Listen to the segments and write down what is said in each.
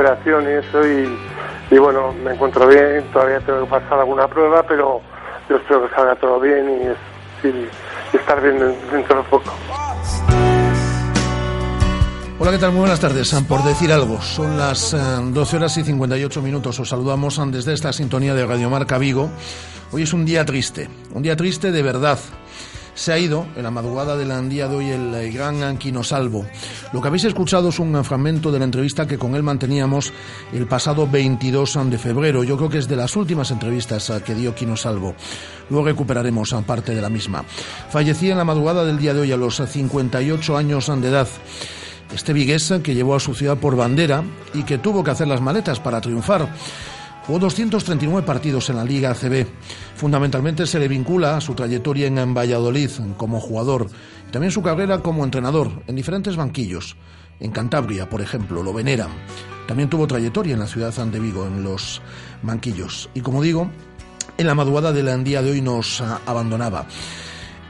Recuperación y eso, y, y bueno, me encuentro bien, todavía tengo que pasar alguna prueba, pero yo espero que salga todo bien y, es- y- y estar bien dentro de poco. Hola, ¿qué tal? Muy buenas tardes. Por decir algo, son las eh, 12 horas y 58 minutos. Os saludamos eh, desde esta sintonía de Radio Marca Vigo. Hoy es un día triste, un día triste de verdad. Se ha ido en la madrugada del día de hoy el eh, gran Anquino Salvo. Lo que habéis escuchado es un eh, fragmento de la entrevista que con él manteníamos el pasado 22 de febrero. Yo creo que es de las últimas entrevistas eh, que dio Quino Salvo. Luego recuperaremos parte de la misma. Fallecía en la madrugada del día de hoy a los eh, 58 años de edad. Este vigués que llevó a su ciudad por bandera y que tuvo que hacer las maletas para triunfar. Jugó 239 partidos en la Liga ACB. Fundamentalmente se le vincula a su trayectoria en Valladolid como jugador también su carrera como entrenador en diferentes banquillos. En Cantabria, por ejemplo, lo veneran. También tuvo trayectoria en la ciudad de Vigo, en los banquillos. Y como digo, en la madrugada del día de hoy nos abandonaba.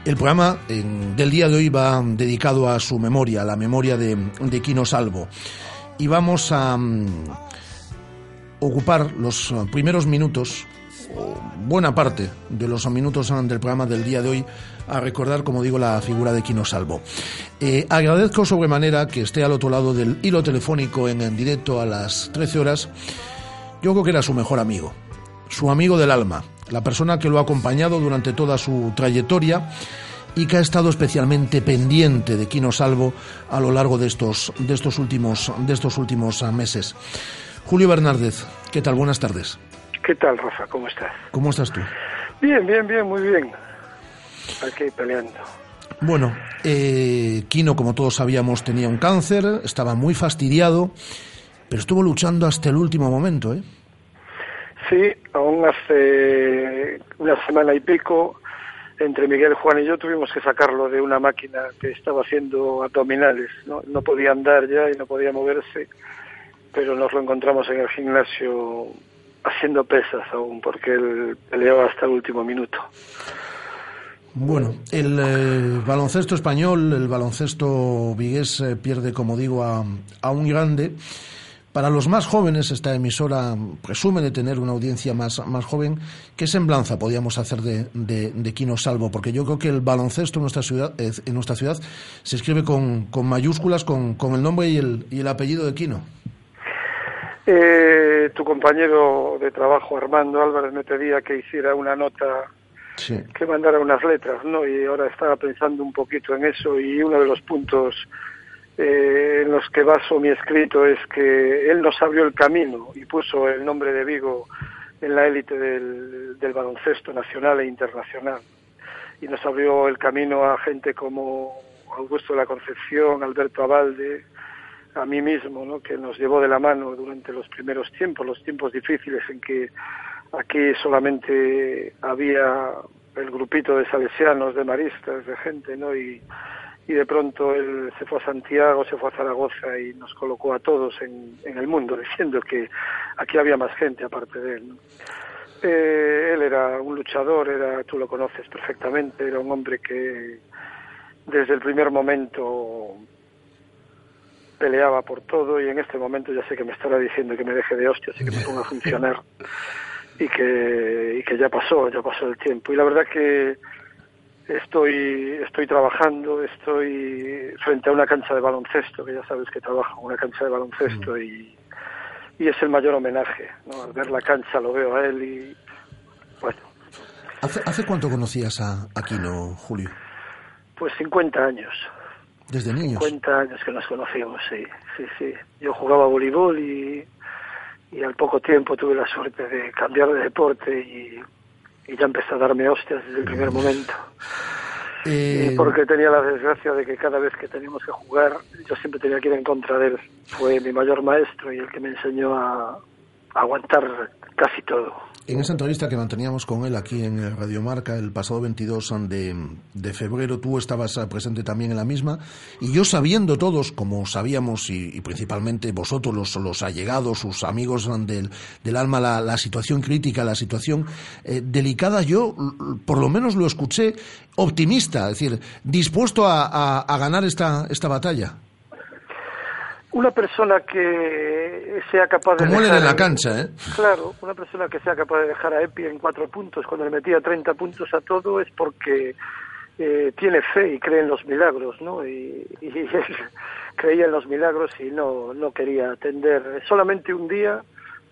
El programa del día de hoy va dedicado a su memoria, a la memoria de, de Quino Salvo. Y vamos a mm, ocupar los eh, primeros minutos, o buena parte de los minutos eh, del programa del día de hoy, a recordar, como digo, la figura de Quino Salvo. Eh, agradezco sobremanera que esté al otro lado del hilo telefónico en, en directo a las 13 horas. Yo creo que era su mejor amigo, su amigo del alma, la persona que lo ha acompañado durante toda su trayectoria y que ha estado especialmente pendiente de Quino Salvo a lo largo de estos, de estos, últimos, de estos últimos ah, meses. Julio Bernárdez, ¿qué tal? Buenas tardes. ¿Qué tal, Rafa? ¿Cómo estás? ¿Cómo estás tú? Bien, bien, bien, muy bien. Aquí peleando. Bueno, eh, Quino, como todos sabíamos, tenía un cáncer, estaba muy fastidiado, pero estuvo luchando hasta el último momento, ¿eh? Sí, aún hace una semana y pico, entre Miguel, Juan y yo tuvimos que sacarlo de una máquina que estaba haciendo abdominales. No, no podía andar ya y no podía moverse, pero nos lo encontramos en el gimnasio haciendo pesas aún, porque él peleaba hasta el último minuto. Bueno, el eh, baloncesto español, el baloncesto vigués eh, pierde, como digo, a, a un grande. Para los más jóvenes, esta emisora presume de tener una audiencia más, más joven. ¿Qué semblanza podíamos hacer de, de, Quino Salvo? Porque yo creo que el baloncesto en nuestra ciudad, eh, en nuestra ciudad se escribe con, con mayúsculas, con, con el nombre y el, y el apellido de Quino. Eh, tu compañero de trabajo, Armando Álvarez, me pedía que hiciera una nota Sí. que mandara unas letras, ¿no? Y ahora estaba pensando un poquito en eso y uno de los puntos eh, en los que baso mi escrito es que él nos abrió el camino y puso el nombre de Vigo en la élite del, del baloncesto nacional e internacional. Y nos abrió el camino a gente como Augusto de la Concepción, Alberto Abalde, a mí mismo, ¿no? que nos llevó de la mano durante los primeros tiempos, los tiempos difíciles en que aquí solamente había el grupito de salesianos, de maristas, de gente, ¿no? Y, y de pronto él se fue a Santiago, se fue a Zaragoza y nos colocó a todos en, el mundo, diciendo que aquí había más gente aparte de él. ¿no? Eh, él era un luchador, era, tú lo conoces perfectamente, era un hombre que desde el primer momento peleaba por todo y en este momento ya sé que me estará diciendo que me deje de hostias y que me ponga a funcionar y que, y que ya pasó, ya pasó el tiempo. Y la verdad que estoy, estoy trabajando, estoy frente a una cancha de baloncesto, que ya sabes que trabajo en una cancha de baloncesto y, y es el mayor homenaje. ¿no? Al ver la cancha lo veo a él y bueno, ¿Hace, hace cuánto conocías a Aquino, Julio? pues 50 años. Desde niños. 50 años que nos conocíamos, sí, sí, sí. Yo jugaba voleibol y, y al poco tiempo tuve la suerte de cambiar de deporte y, y ya empecé a darme hostias desde el primer momento. Eh, Y porque tenía la desgracia de que cada vez que teníamos que jugar, yo siempre tenía que ir en contra de él. Fue mi mayor maestro y el que me enseñó a, a aguantar casi todo. En esa entrevista que manteníamos con él aquí en Radio Marca el pasado 22 de, de febrero, tú estabas eh, presente también en la misma, y yo sabiendo todos, como sabíamos, y, principalmente vosotros, los, los allegados, sus amigos del, del alma, la, la situación crítica, la situación eh, delicada, yo por lo menos lo escuché optimista, es decir, dispuesto a, a- a ganar esta, esta batalla. Una persona que sea capaz de... Como dejar en la cancha, ¿eh? Claro, una persona que sea capaz de dejar a Epi en cuatro puntos cuando le metía 30 puntos a todo es porque eh, tiene fe y cree en los milagros, ¿no? Y, y él creía en los milagros y no, no quería atender. Solamente un día,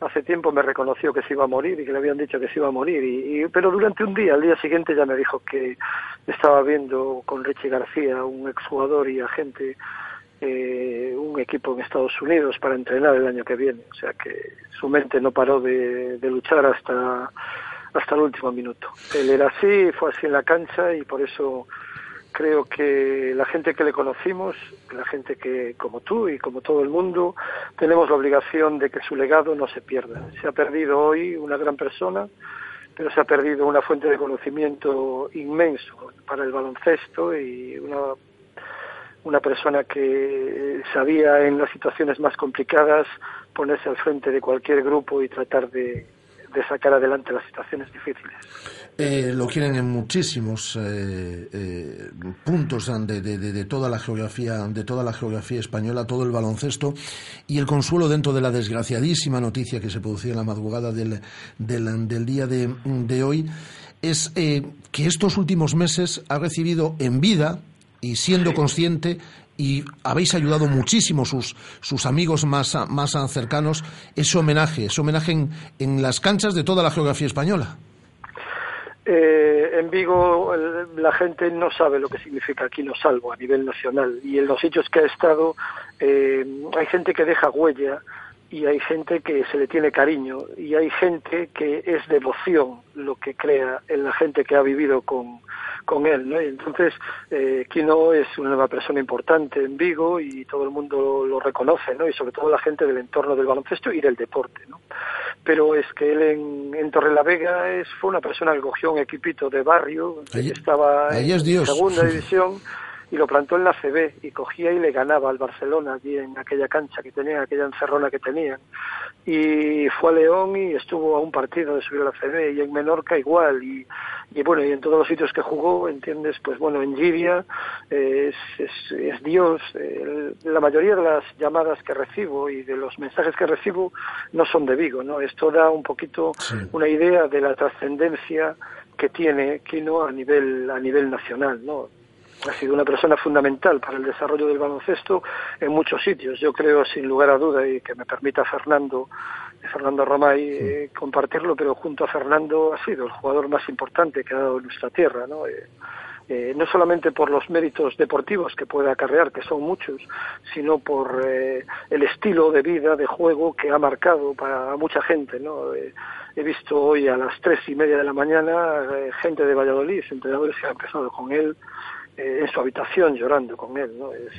hace tiempo me reconoció que se iba a morir y que le habían dicho que se iba a morir, y, y- pero durante un día, al día siguiente ya me dijo que estaba viendo con Richie García, un exjugador y agente, eh, un equipo en Estados Unidos para entrenar el año que viene. O sea que su mente no paró de, de luchar hasta, hasta el último minuto. Él era así, fue así en la cancha y por eso creo que la gente que le conocimos, la gente que, como tú y como todo el mundo, tenemos la obligación de que su legado no se pierda. Se ha perdido hoy una gran persona, pero se ha perdido una fuente de conocimiento inmenso para el baloncesto y una una persona que sabía en las situaciones más complicadas ponerse al frente de cualquier grupo y tratar de, de sacar adelante las situaciones difíciles. Eh, lo quieren en muchísimos eh, eh, puntos de, de, de, toda la geografía de toda la geografía española todo el baloncesto y el consuelo dentro de la desgraciadísima noticia que se producía en la madrugada del, del, del día de, de, hoy es que estos últimos meses ha recibido en vida y siendo sí. consciente y habéis ayudado muchísimo sus, sus amigos más, más cercanos ese homenaje, ese homenaje en, en las canchas de toda la geografía española. Eh, en Vigo el, la gente no sabe lo que significa Aquino Salvo a nivel nacional y en los sitios que ha estado eh, hay gente que deja huella y hay gente que se le tiene cariño y hay gente que es devoción lo que crea en la gente que ha vivido con, con él, ¿no? Y entonces eh, Kino es una persona importante en Vigo y todo el mundo lo reconoce, ¿no? Y sobre todo la gente del entorno del baloncesto y del deporte, ¿no? Pero es que él en, en Torrelavega es, fue una persona que cogió un equipito de barrio que estaba en Dios. segunda división y lo plantó en la CB y cogía y le ganaba al Barcelona allí en aquella cancha que tenían, aquella encerrona que tenían. Y fue a León y estuvo a un partido de subir a la CB y en Menorca igual. Y, y bueno, y en todos los sitios que jugó, ¿entiendes? Pues bueno, en Giria eh, es, es, es, Dios. Eh, la mayoría de las llamadas que recibo y de los mensajes que recibo no son de Vigo, ¿no? Esto da un poquito sí. una idea de la trascendencia que tiene Kino a nivel, a nivel nacional, ¿no? Ha sido una persona fundamental para el desarrollo del baloncesto en muchos sitios. Yo creo, sin lugar a duda, y que me permita Fernando, Fernando Romay eh, compartirlo, pero junto a Fernando ha sido el jugador más importante que ha dado nuestra tierra, ¿no? Eh, eh, no solamente por los méritos deportivos que puede acarrear, que son muchos, sino por eh, el estilo de vida, de juego que ha marcado para mucha gente, ¿no? Eh, he visto hoy a las tres y media de la mañana eh, gente de Valladolid, entrenadores que han empezado con él, eh, en su habitación llorando con él, ¿no? Es,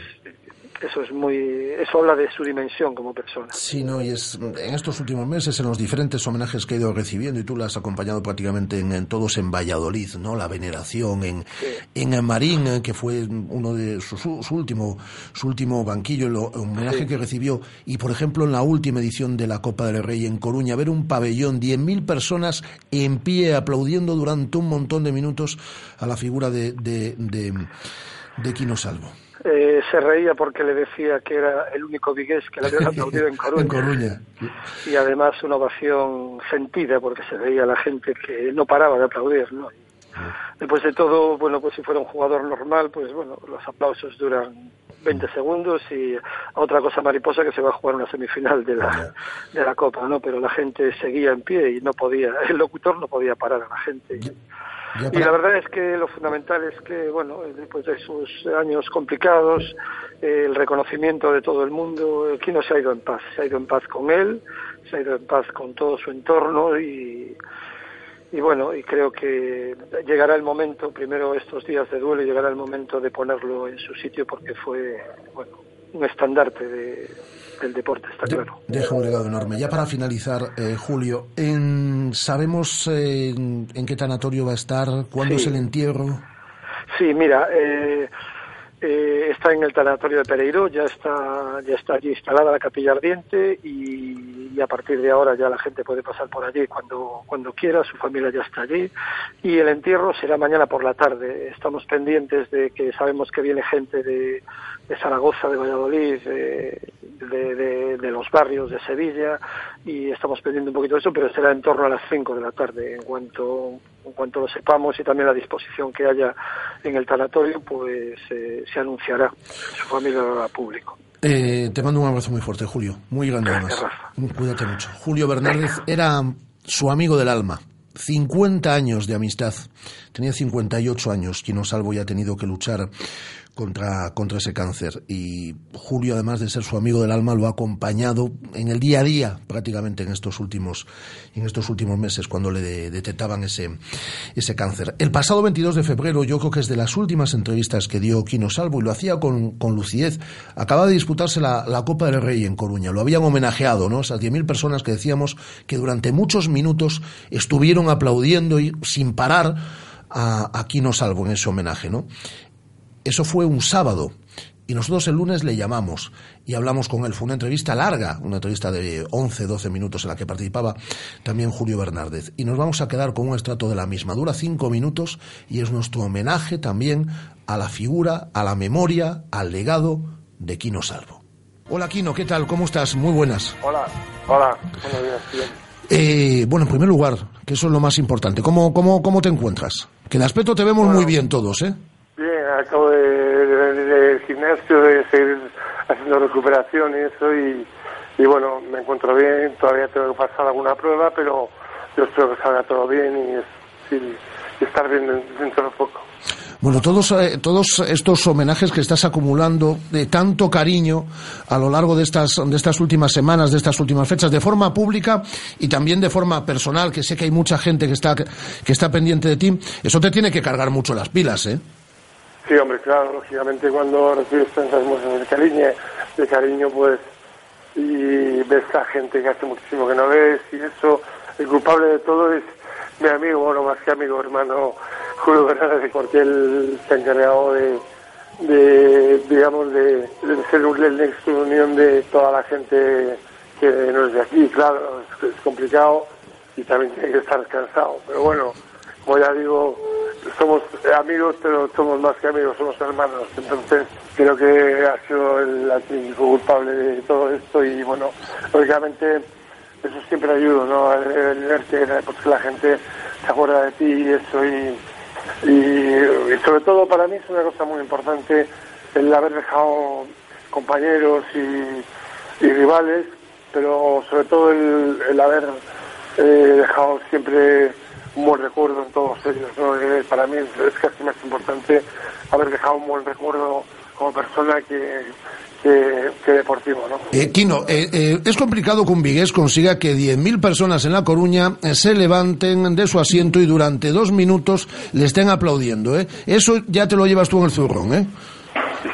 eso es muy eso habla de su dimensión como persona. Sí no y es en estos últimos meses en los diferentes homenajes que he ido recibiendo y tú las has acompañado prácticamente en, todos en Valladolid no la veneración en en Marín eh, que fue uno de su, su, último su último banquillo el homenaje que recibió. Y por ejemplo en la última edición de la Copa del Rey en Coruña ver un pabellón 10.000 personas en pie aplaudiendo durante un montón de minutos a la figura de de, de, de Quino Salvo eh, se reía porque le decía que era el único vigués que le había aplaudido en Coruña. en Coruña. Y además una ovación sentida porque se veía la gente que no paraba de aplaudir, ¿no? Después de todo, bueno, pues si fuera un jugador normal, pues bueno, los aplausos duran 20 segundos y otra cosa mariposa que se va a jugar una semifinal de la, de la Copa, ¿no? Pero la gente seguía en pie y no podía, el locutor no podía parar a la gente. Y la verdad es que lo fundamental es que, bueno, después de esos años complicados, el reconocimiento de todo el mundo, no se ha ido en paz, se ha ido en paz con él, se ha ido en paz con todo su entorno y, y bueno, y creo que llegará el momento, primero estos días de duelo, llegará el momento de ponerlo en su sitio porque fue, bueno, un estandarte de, del deporte, está claro. Deja un legado enorme. Ya para finalizar, eh, Julio, en, ¿sabemos eh, en, qué tanatorio va a estar? ¿Cuándo es el entierro? Sí, mira, eh, eh, está en el tanatorio de Pereiro, ya está, ya está allí instalada la capilla ardiente y, a partir de ahora ya la gente puede pasar por allí cuando, cuando quiera, su familia ya está allí y el entierro será mañana por la tarde. Estamos pendientes de que sabemos que viene gente de, de Zaragoza, de Valladolid, de, de, de, los barrios de Sevilla y estamos pendientes un poquito de eso, pero será en torno a las 5 de la tarde. En cuanto, en cuanto lo sepamos y también la disposición que haya en el tanatorio, pues eh, se anunciará su familia al público. Eh, te mando un abrazo muy fuerte, Julio. Muy grande además. Cuídate mucho. Julio Bernández era su amigo del alma. 50 años de amistad. Tenía 58 años. Quien nos salvo ya ha tenido que luchar contra, contra ese cáncer. Y Julio, además de ser su amigo del alma, lo ha acompañado en el día a día, prácticamente en estos últimos, en estos últimos meses, cuando le detectaban ese, ese cáncer. El pasado 22 de febrero, yo creo que es de las últimas entrevistas que dio Quino Salvo, y lo hacía con, con lucidez. Acaba de disputarse la, la Copa del Rey en Coruña. Lo habían homenajeado, ¿no? Esas 10.000 personas que decíamos que durante muchos minutos estuvieron aplaudiendo y sin parar a, a Quino Salvo en ese homenaje, ¿no? Eso fue un sábado. Y nosotros el lunes le llamamos y hablamos con él. Fue una entrevista larga, una entrevista de 11, 12 minutos en la que participaba también Julio Bernárdez. Y nos vamos a quedar con un estrato de la misma. Dura cinco minutos y es nuestro homenaje también a la figura, a la memoria, al legado de Quino Salvo. Hola Quino, ¿qué tal? ¿Cómo estás? Muy buenas. Hola, hola, buenos días, bien. Eh, bueno, en primer lugar, que eso es lo más importante, ¿cómo, cómo, cómo te encuentras? Que el aspecto te vemos Bueno. muy bien todos, ¿eh? Bien, acabo de, de- del gimnasio, de seguir haciendo recuperación y eso, y, bueno, me encuentro bien, todavía tengo que pasar alguna prueba, pero yo espero que salga todo bien y estar bien dentro de poco. Bueno, todos, eh, todos estos homenajes que estás acumulando de tanto cariño a lo largo de estas, de estas últimas semanas, de estas últimas fechas, de forma pública y también de forma personal, que sé que hay mucha gente que está, que está pendiente de ti, eso te tiene que cargar mucho las pilas, ¿eh? Sí, hombre, claro, lógicamente cuando recibes tantas muestras de cariño, de cariño, pues, y ves a gente que hace muchísimo que no ves, y eso, el culpable de todo es mi amigo, bueno, más que amigo, hermano Julio Fernández, porque él se ha encargado de, digamos, de, ser un el nexo de unión de toda la gente que no es de aquí, claro, es complicado y también tiene que estar cansado, pero bueno, como ya digo, somos amigos, pero somos más que amigos, somos hermanos. Entonces, creo que ha sido el auténtico culpable de todo esto y, bueno, lógicamente, eso siempre ayuda, ¿no? El, el ver que porque la gente se acuerda de ti y eso, y, y, sobre todo para mí es una cosa muy importante el haber dejado compañeros y, y rivales, pero sobre todo el, el haber eh, dejado siempre un buen recuerdo en todos ellos. ¿no? Eh, para mí es, casi más importante haber dejado un buen recuerdo como persona que, que, que deportivo. ¿no? Eh, Quino, eh, eh, es complicado que un vigués consiga que 10.000 personas en La Coruña eh, se levanten de su asiento y durante dos minutos le estén aplaudiendo, ¿eh? Eso ya te lo llevas tú en el zurrón, ¿eh?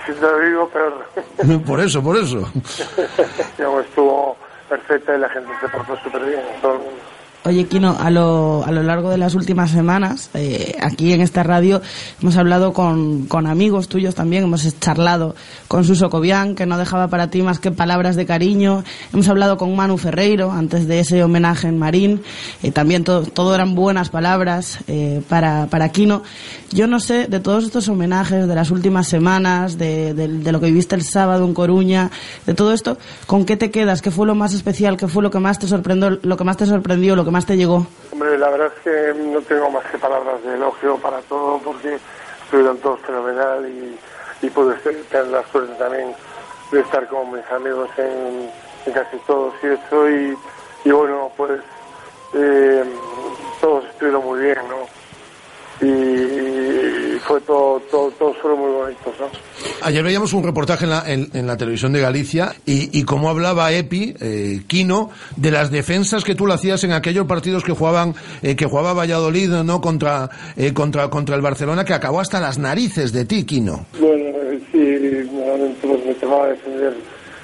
Si te lo digo, pero... por eso, por eso. digamos, estuvo perfecta y la gente se portó súper bien, todo el mundo. Oye, Kino, a lo, a lo largo de las últimas semanas, eh, aquí en esta radio, hemos hablado con, con amigos tuyos también, hemos charlado con Suso Cobian, que no dejaba para ti más que palabras de cariño, hemos hablado con Manu Ferreiro, antes de ese homenaje en Marín, eh, también todo, todo eran buenas palabras eh, para, para Kino. Yo no sé, de todos estos homenajes, de las últimas semanas, de, de, lo que viviste el sábado en Coruña, de todo esto, ¿con qué te quedas? ¿Qué fue lo más especial? ¿Qué fue lo que más te sorprendió, lo que más te sorprendió, más te llegó? Hombre, la verdad es que no tengo más que palabras de elogio para todo porque estuvieron todos fenomenal y, y pude tener la suerte también de estar con mis amigos en, casi todos y eso y, bueno, pues eh, todos estuvieron muy bien, ¿no? Y fue todo, todo, todos fueron muy bonitos, ¿no? Ayer veíamos un reportaje en la, en, en la televisión de Galicia y, y cómo hablaba Epi, eh, Quino, de las defensas que tú le hacías en aquellos partidos que jugaban, eh, que jugaba Valladolid, ¿no? Contra, eh, contra, contra el Barcelona, que acabó hasta las narices de ti, Quino. Bueno, eh, sí, normalmente pues, me tocaba defender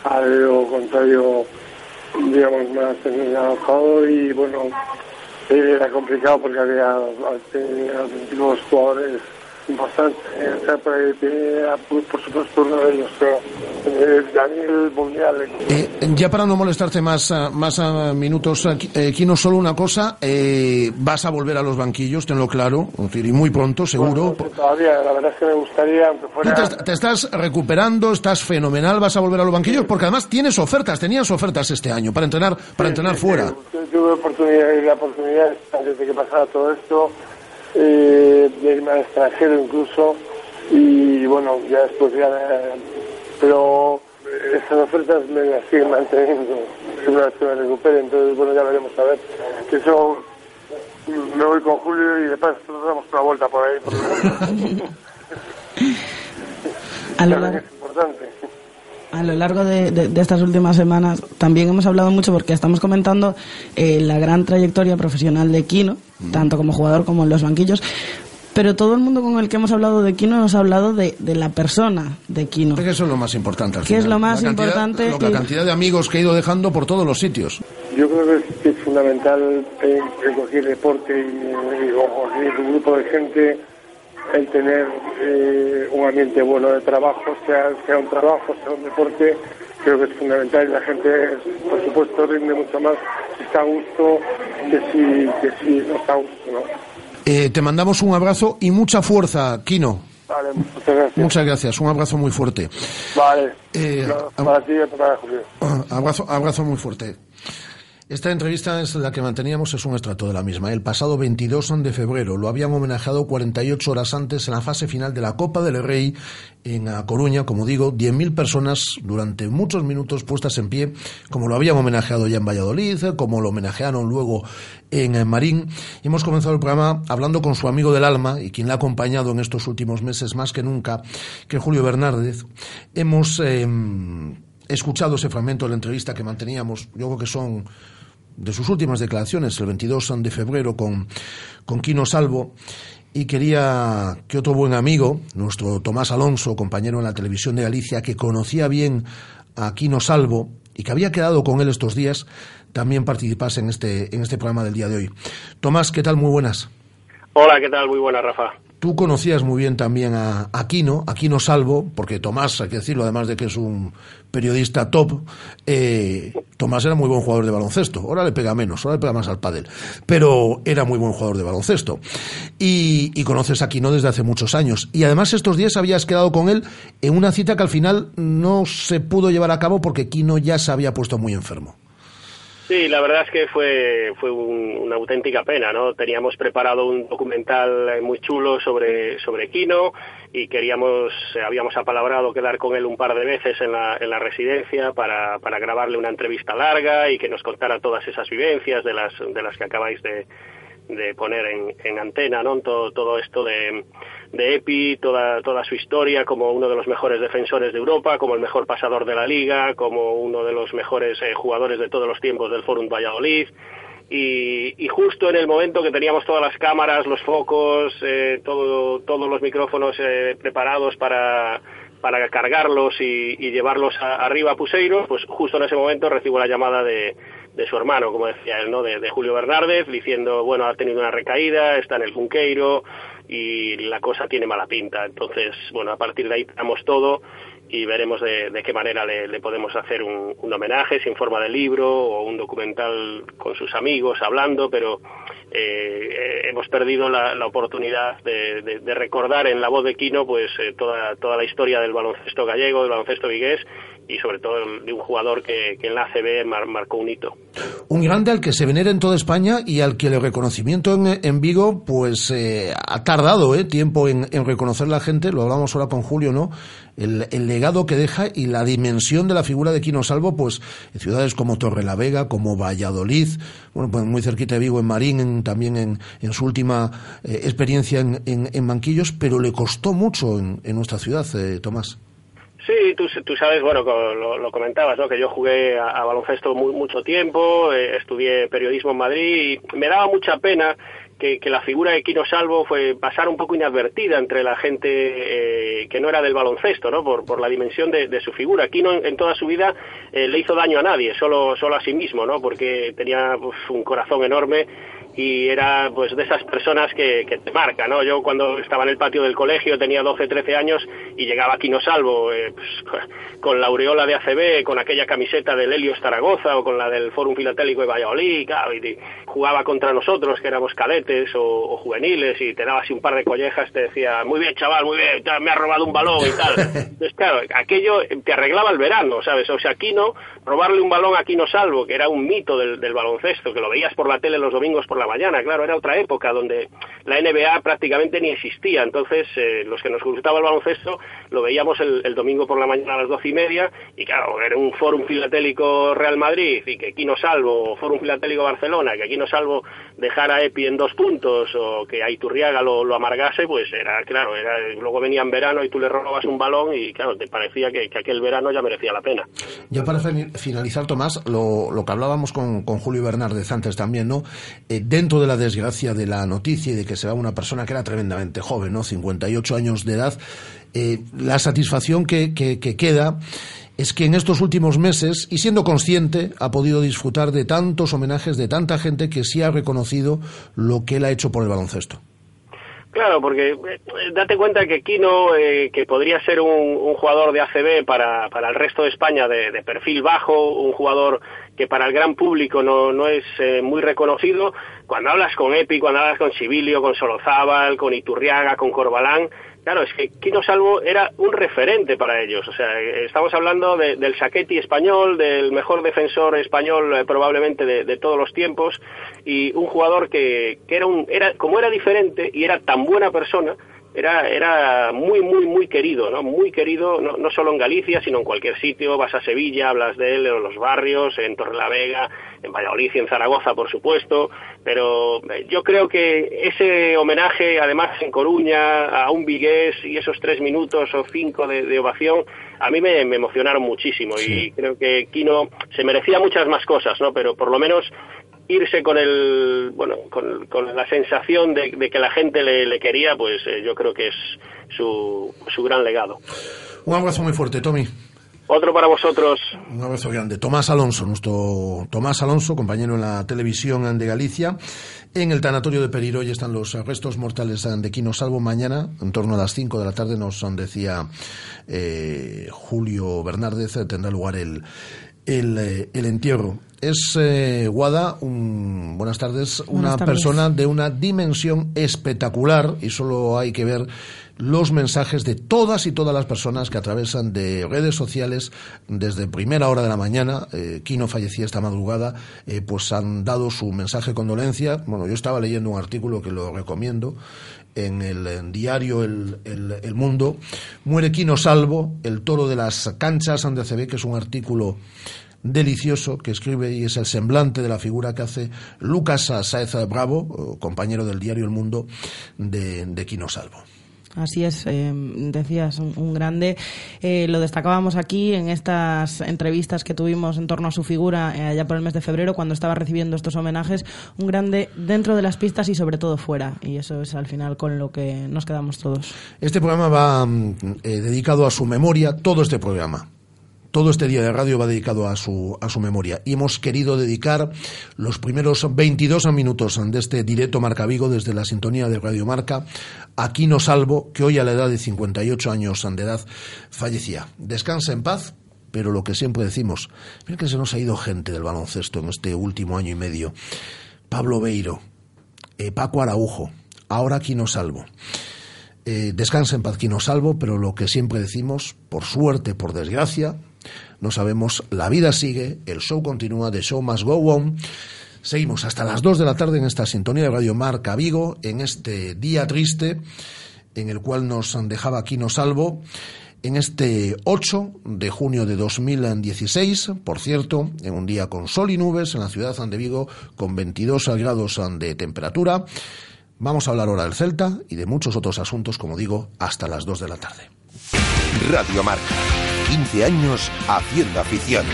algo contrario, digamos, más enojado y bueno, era complicado porque había, dos jugadores importantes. O sea, por, ahí tenía, por, por supuesto, uno de ellos, pero eh, Daniel Mundial. Eh, ya para no molestarte más, ah, más ah, minutos, ah, eh, Quino, solo una cosa, eh, vas a volver a los banquillos, tenlo claro, y muy pronto, seguro. Bueno, todavía, la verdad es que me gustaría, aunque Tú fuera... te, te estás recuperando, estás fenomenal, vas a volver a los banquillos, porque además tienes ofertas, tenías ofertas este año para entrenar, para entrenar Sí, fuera. sí, Tuve oportunidad, la oportunidad antes de que pasara todo esto eh, de irme al extranjero incluso y bueno, ya después ya... pero esas ofertas me las siguen manteniendo una vez que me recupere, entonces bueno, ya veremos a ver. Que eso me voy con Julio y de paso nos damos una vuelta por ahí. A lo largo- es importante. A lo largo de, de- de estas últimas semanas también hemos hablado mucho porque estamos comentando eh, la gran trayectoria profesional de Kino, tanto como jugador como en los banquillos, pero todo el mundo con el que hemos hablado de Kino nos ha hablado de, de la persona de Kino. Que eso es lo más importante. al ¿Qué es final. lo más La cantidad- importante? lo- La Y- cantidad de amigos que he ido dejando por todos los sitios. Yo creo que es, que es fundamental en, en cualquier deporte y, y con cualquier grupo de gente el tener eh, un ambiente bueno de trabajo, sea, sea un trabajo, sea un deporte, creo que es fundamental y la gente, por supuesto, rinde mucho más si está a gusto que si, que si no está a gusto, ¿no? Eh, te mandamos un abrazo y mucha fuerza, Kino. Vale, muchas gracias. Muchas gracias, un abrazo muy fuerte. Vale, Eh, para ti y para Julio. Ah, Abrazo, abrazo muy fuerte. Esta entrevista es la que manteníamos, es un extracto de la misma. El pasado 22 de febrero lo habían homenajeado 48 horas antes en la fase final de la Copa del Rey en Coruña, como digo, 10.000 personas durante muchos minutos puestas en pie, como lo habían homenajeado ya en Valladolid, como lo homenajearon luego en eh, Marín. Hemos comenzado el programa hablando con su amigo del alma y quien le ha acompañado en estos últimos meses más que nunca, que Julio Bernárdez. Hemos eh, escuchado ese fragmento de la entrevista que manteníamos, yo creo que son de sus últimas declaraciones, el 22 de febrero con, con Quino Salvo, y quería que otro buen amigo, nuestro Tomás Alonso, compañero en la televisión de Galicia, que conocía bien a Quino Salvo y que había quedado con él estos días, también participase en este, en este programa del día de hoy. Tomás, ¿qué tal? Muy buenas. Hola, ¿qué tal? Muy buena, Rafa. Tú conocías muy bien también a Aquino, Aquino Salvo, porque Tomás, hay que decirlo, además de que es un periodista top, eh, Tomás era muy buen jugador de baloncesto. Ahora le pega menos, ahora le pega más al pádel, pero era muy buen jugador de baloncesto. Y, y conoces a Aquino desde hace muchos años. Y además estos días habías quedado con él en una cita que al final no se pudo llevar a cabo porque Aquino ya se había puesto muy enfermo. Sí, la verdad es que fue, fue un- una auténtica pena, ¿no? Teníamos preparado un documental eh, muy chulo sobre, sobre Kino y queríamos, eh, habíamos apalabrado quedar con él un par de veces en la, en la residencia para, para grabarle una entrevista larga y que nos contara todas esas vivencias de las, de las que acabáis de, de poner en, en antena, ¿no? Todo, todo esto de, de Epi, toda, toda su historia como uno de los mejores defensores de Europa, como el mejor pasador de la liga, como uno de los mejores eh, jugadores de todos los tiempos del Fórum Valladolid. Y, y justo en el momento que teníamos todas las cámaras, los focos, eh, todo, todos los micrófonos eh, preparados para, para cargarlos y, llevarlos arriba a Puseiro, pues justo en ese momento recibo la llamada de, de su hermano, como decía él, ¿no? De, Julio Bernárdez, diciendo, bueno, ha tenido una recaída, está en el Funqueiro y la cosa tiene mala pinta. Entonces, bueno, a partir de ahí damos todo y veremos de, de qué manera le, podemos hacer un, homenaje, si en forma de libro o un documental con sus amigos hablando, pero eh, hemos perdido la, la oportunidad de, recordar en la voz de Quino pues eh, toda, toda la historia del baloncesto gallego, del baloncesto vigués y sobre todo de un jugador que, en la ACB mar, marcó un hito. Un grande al que se venera en toda España y al que el reconocimiento en, en Vigo pues eh, ha tardado eh, tiempo en, reconocer la gente, lo hablamos ahora con Julio, ¿no? El, legado que deja y la dimensión de la figura de Quino Salvo, pues en ciudades como Torrelavega, como Valladolid, bueno, pues muy cerquita de Vigo, en Marín, también en, en, su última eh, experiencia en, Banquillos, pero le costó mucho en, nuestra ciudad, eh, Tomás. Sí, tú, tú sabes, bueno, lo, lo, comentabas, ¿no? Que yo jugué a, baloncesto mucho tiempo, eh, estudié periodismo en Madrid y me daba mucha pena que, la figura de Quino Salvo fue pasar un poco inadvertida entre la gente eh, que no era del baloncesto, ¿no? Por, la dimensión de, su figura. Quino en, toda su vida eh, le hizo daño a nadie, solo, solo a sí mismo, ¿no? Porque tenía un corazón enorme y era pues de esas personas que, que, te marca, ¿no? Yo cuando estaba en el patio del colegio tenía 12, 13 años y llegaba aquí no salvo, eh, pues, con la aureola de ACB, con aquella camiseta del Helios Zaragoza o con la del Fórum Filatélico de Valladolid, claro, y, y, jugaba contra nosotros que éramos cadetes o, o, juveniles y te daba así un par de collejas, te decía, muy bien chaval, muy bien, me ha robado un balón y tal. Entonces claro, aquello te arreglaba el verano, ¿sabes? O sea, aquí no, robarle un balón aquí no salvo, que era un mito del, del baloncesto, que lo veías por la tele los domingos por la mañana, claro, era otra época donde la NBA prácticamente ni existía, entonces eh, los que nos gustaba el baloncesto lo veíamos el, domingo por la mañana a las doce y media y claro, era un fórum filatélico Real Madrid y que aquí no salvo, fórum filatélico Barcelona, que aquí no salvo dejar a Epi en dos puntos o que a Iturriaga lo, amargase, pues era, claro, era, luego venía en verano y tú le robabas un balón y claro, te parecía que, que aquel verano ya merecía la pena. Ya para finalizar, Tomás, lo, lo que hablábamos con, con Julio Bernárdez antes también, ¿no? Eh, dentro de la desgracia de la noticia y de que se va una persona que era tremendamente joven, ¿no? 58 años de edad, eh, la satisfacción que, que, que queda es que en estos últimos meses, y siendo consciente, ha podido disfrutar de tantos homenajes de tanta gente que sí ha reconocido lo que él ha hecho por el baloncesto. Claro, porque eh, date cuenta que Kino, eh, que podría ser un, jugador de ACB para, para el resto de España de, de, perfil bajo, un jugador que para el gran público no, no es eh, muy reconocido, cuando hablas con Epi, cuando hablas con Sibilio, con Solozábal, con Iturriaga, con Corbalán, Claro, es que Quino Salvo era un referente para ellos. O sea, estamos hablando de, del Saqueti español, del mejor defensor español eh, probablemente de, de, todos los tiempos, y un jugador que, que era un, era, como era diferente y era tan buena persona, era, era muy, muy, muy querido, ¿no? Muy querido, no, no solo en Galicia, sino en cualquier sitio. Vas a Sevilla, hablas de él en los barrios, en Torrelavega, en Valladolid y en Zaragoza, por supuesto. Pero yo creo que ese homenaje, además en Coruña, a un vigués y esos tres minutos o cinco de, de ovación, a mí me, me emocionaron muchísimo. Sí. Y creo que Kino se merecía muchas más cosas, ¿no? Pero por lo menos irse con el bueno con, con la sensación de, de, que la gente le, le quería pues eh, yo creo que es su, su gran legado un abrazo muy fuerte Tommy otro para vosotros. Un abrazo grande. Tomás Alonso, nuestro Tomás Alonso, compañero en la televisión de Galicia. En el tanatorio de Periroy están los restos mortales de Quino Salvo. Mañana, en torno a las 5 de la tarde, nos decía eh, Julio Bernárdez, tendrá lugar el, el, eh, el entierro. Es eh, Guada, un, buenas tardes, buenas una tardes. persona de una dimensión espectacular y solo hay que ver los mensajes de todas y todas las personas que atravesan de redes sociales desde primera hora de la mañana. Eh, Kino fallecía esta madrugada, eh, pues han dado su mensaje de condolencia. Bueno, yo estaba leyendo un artículo que lo recomiendo en el diario el, el, Mundo. Muere Kino Salvo, el toro de las canchas de ACB, que es un artículo delicioso que escribe y es el semblante de la figura que hace Lucas Saez Bravo, compañero del diario El Mundo de, de Quino Salvo. Así es, eh, decías, un, grande. Eh, lo destacábamos aquí en estas entrevistas que tuvimos en torno a su figura eh, allá por el mes de febrero, cuando estaba recibiendo estos homenajes. Un grande dentro de las pistas y sobre todo fuera. Y eso es al final con lo que nos quedamos todos. Este programa va mm, dedicado a su memoria, todo este programa todo este día de radio va dedicado a su, a su memoria. Y hemos querido dedicar los primeros 22 minutos de este directo Marca Vigo desde la sintonía de Radio Marca a Quino Salvo, que hoy a la edad de 58 años de edad fallecía. Descansa en paz, pero lo que siempre decimos, mira que se nos ha ido gente del baloncesto en este último año y medio. Pablo Beiro, eh, Paco Araujo, ahora Quino Salvo. Eh, descansa en paz Quino Salvo, pero lo que siempre decimos, por suerte, por desgracia, no sabemos, la vida sigue, el show continúa, the show must go on. Seguimos hasta las 2 de la tarde en esta sintonía de Radio Marca Vigo, en este día triste, en el cual nos dejaba aquí no salvo, en este 8 de junio de 2016, por cierto, en un día con sol y nubes en la ciudad de Vigo, con 22 grados de temperatura. Vamos a hablar ahora del Celta y de muchos otros asuntos, como digo, hasta las 2 de la tarde. Radio Marca 15 años haciendo afición.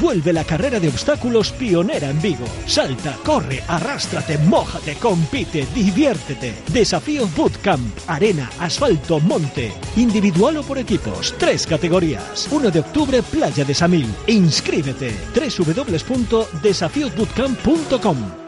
Vuelve la carrera de obstáculos pionera en Vigo. Salta, corre, arrástrate, mójate, compite, diviértete. Desafío Bootcamp, arena, asfalto, monte. Individual o por equipos. Tres categorías. 1 de octubre, Playa de Samil. Inscríbete. www.desafiosbootcamp.com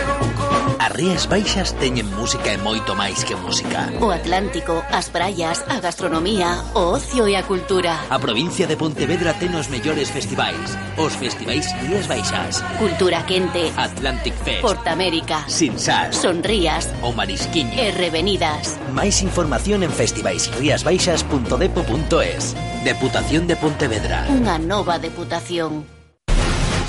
As Rías Baixas teñen música e moito máis que música. O Atlántico, as praias, a gastronomía, o ocio e a cultura. A provincia de Pontevedra ten os mellores festivais. Os festivais Rías Baixas. Cultura Quente. Atlantic Fest. Portamérica. Sinsar. Sonrías. O Marisquiño. E Revenidas. Máis información en festivaisriasbaixas.depo.es. Deputación de Pontevedra. Unha nova deputación.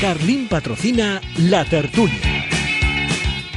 Carlín patrocina La Tertulia.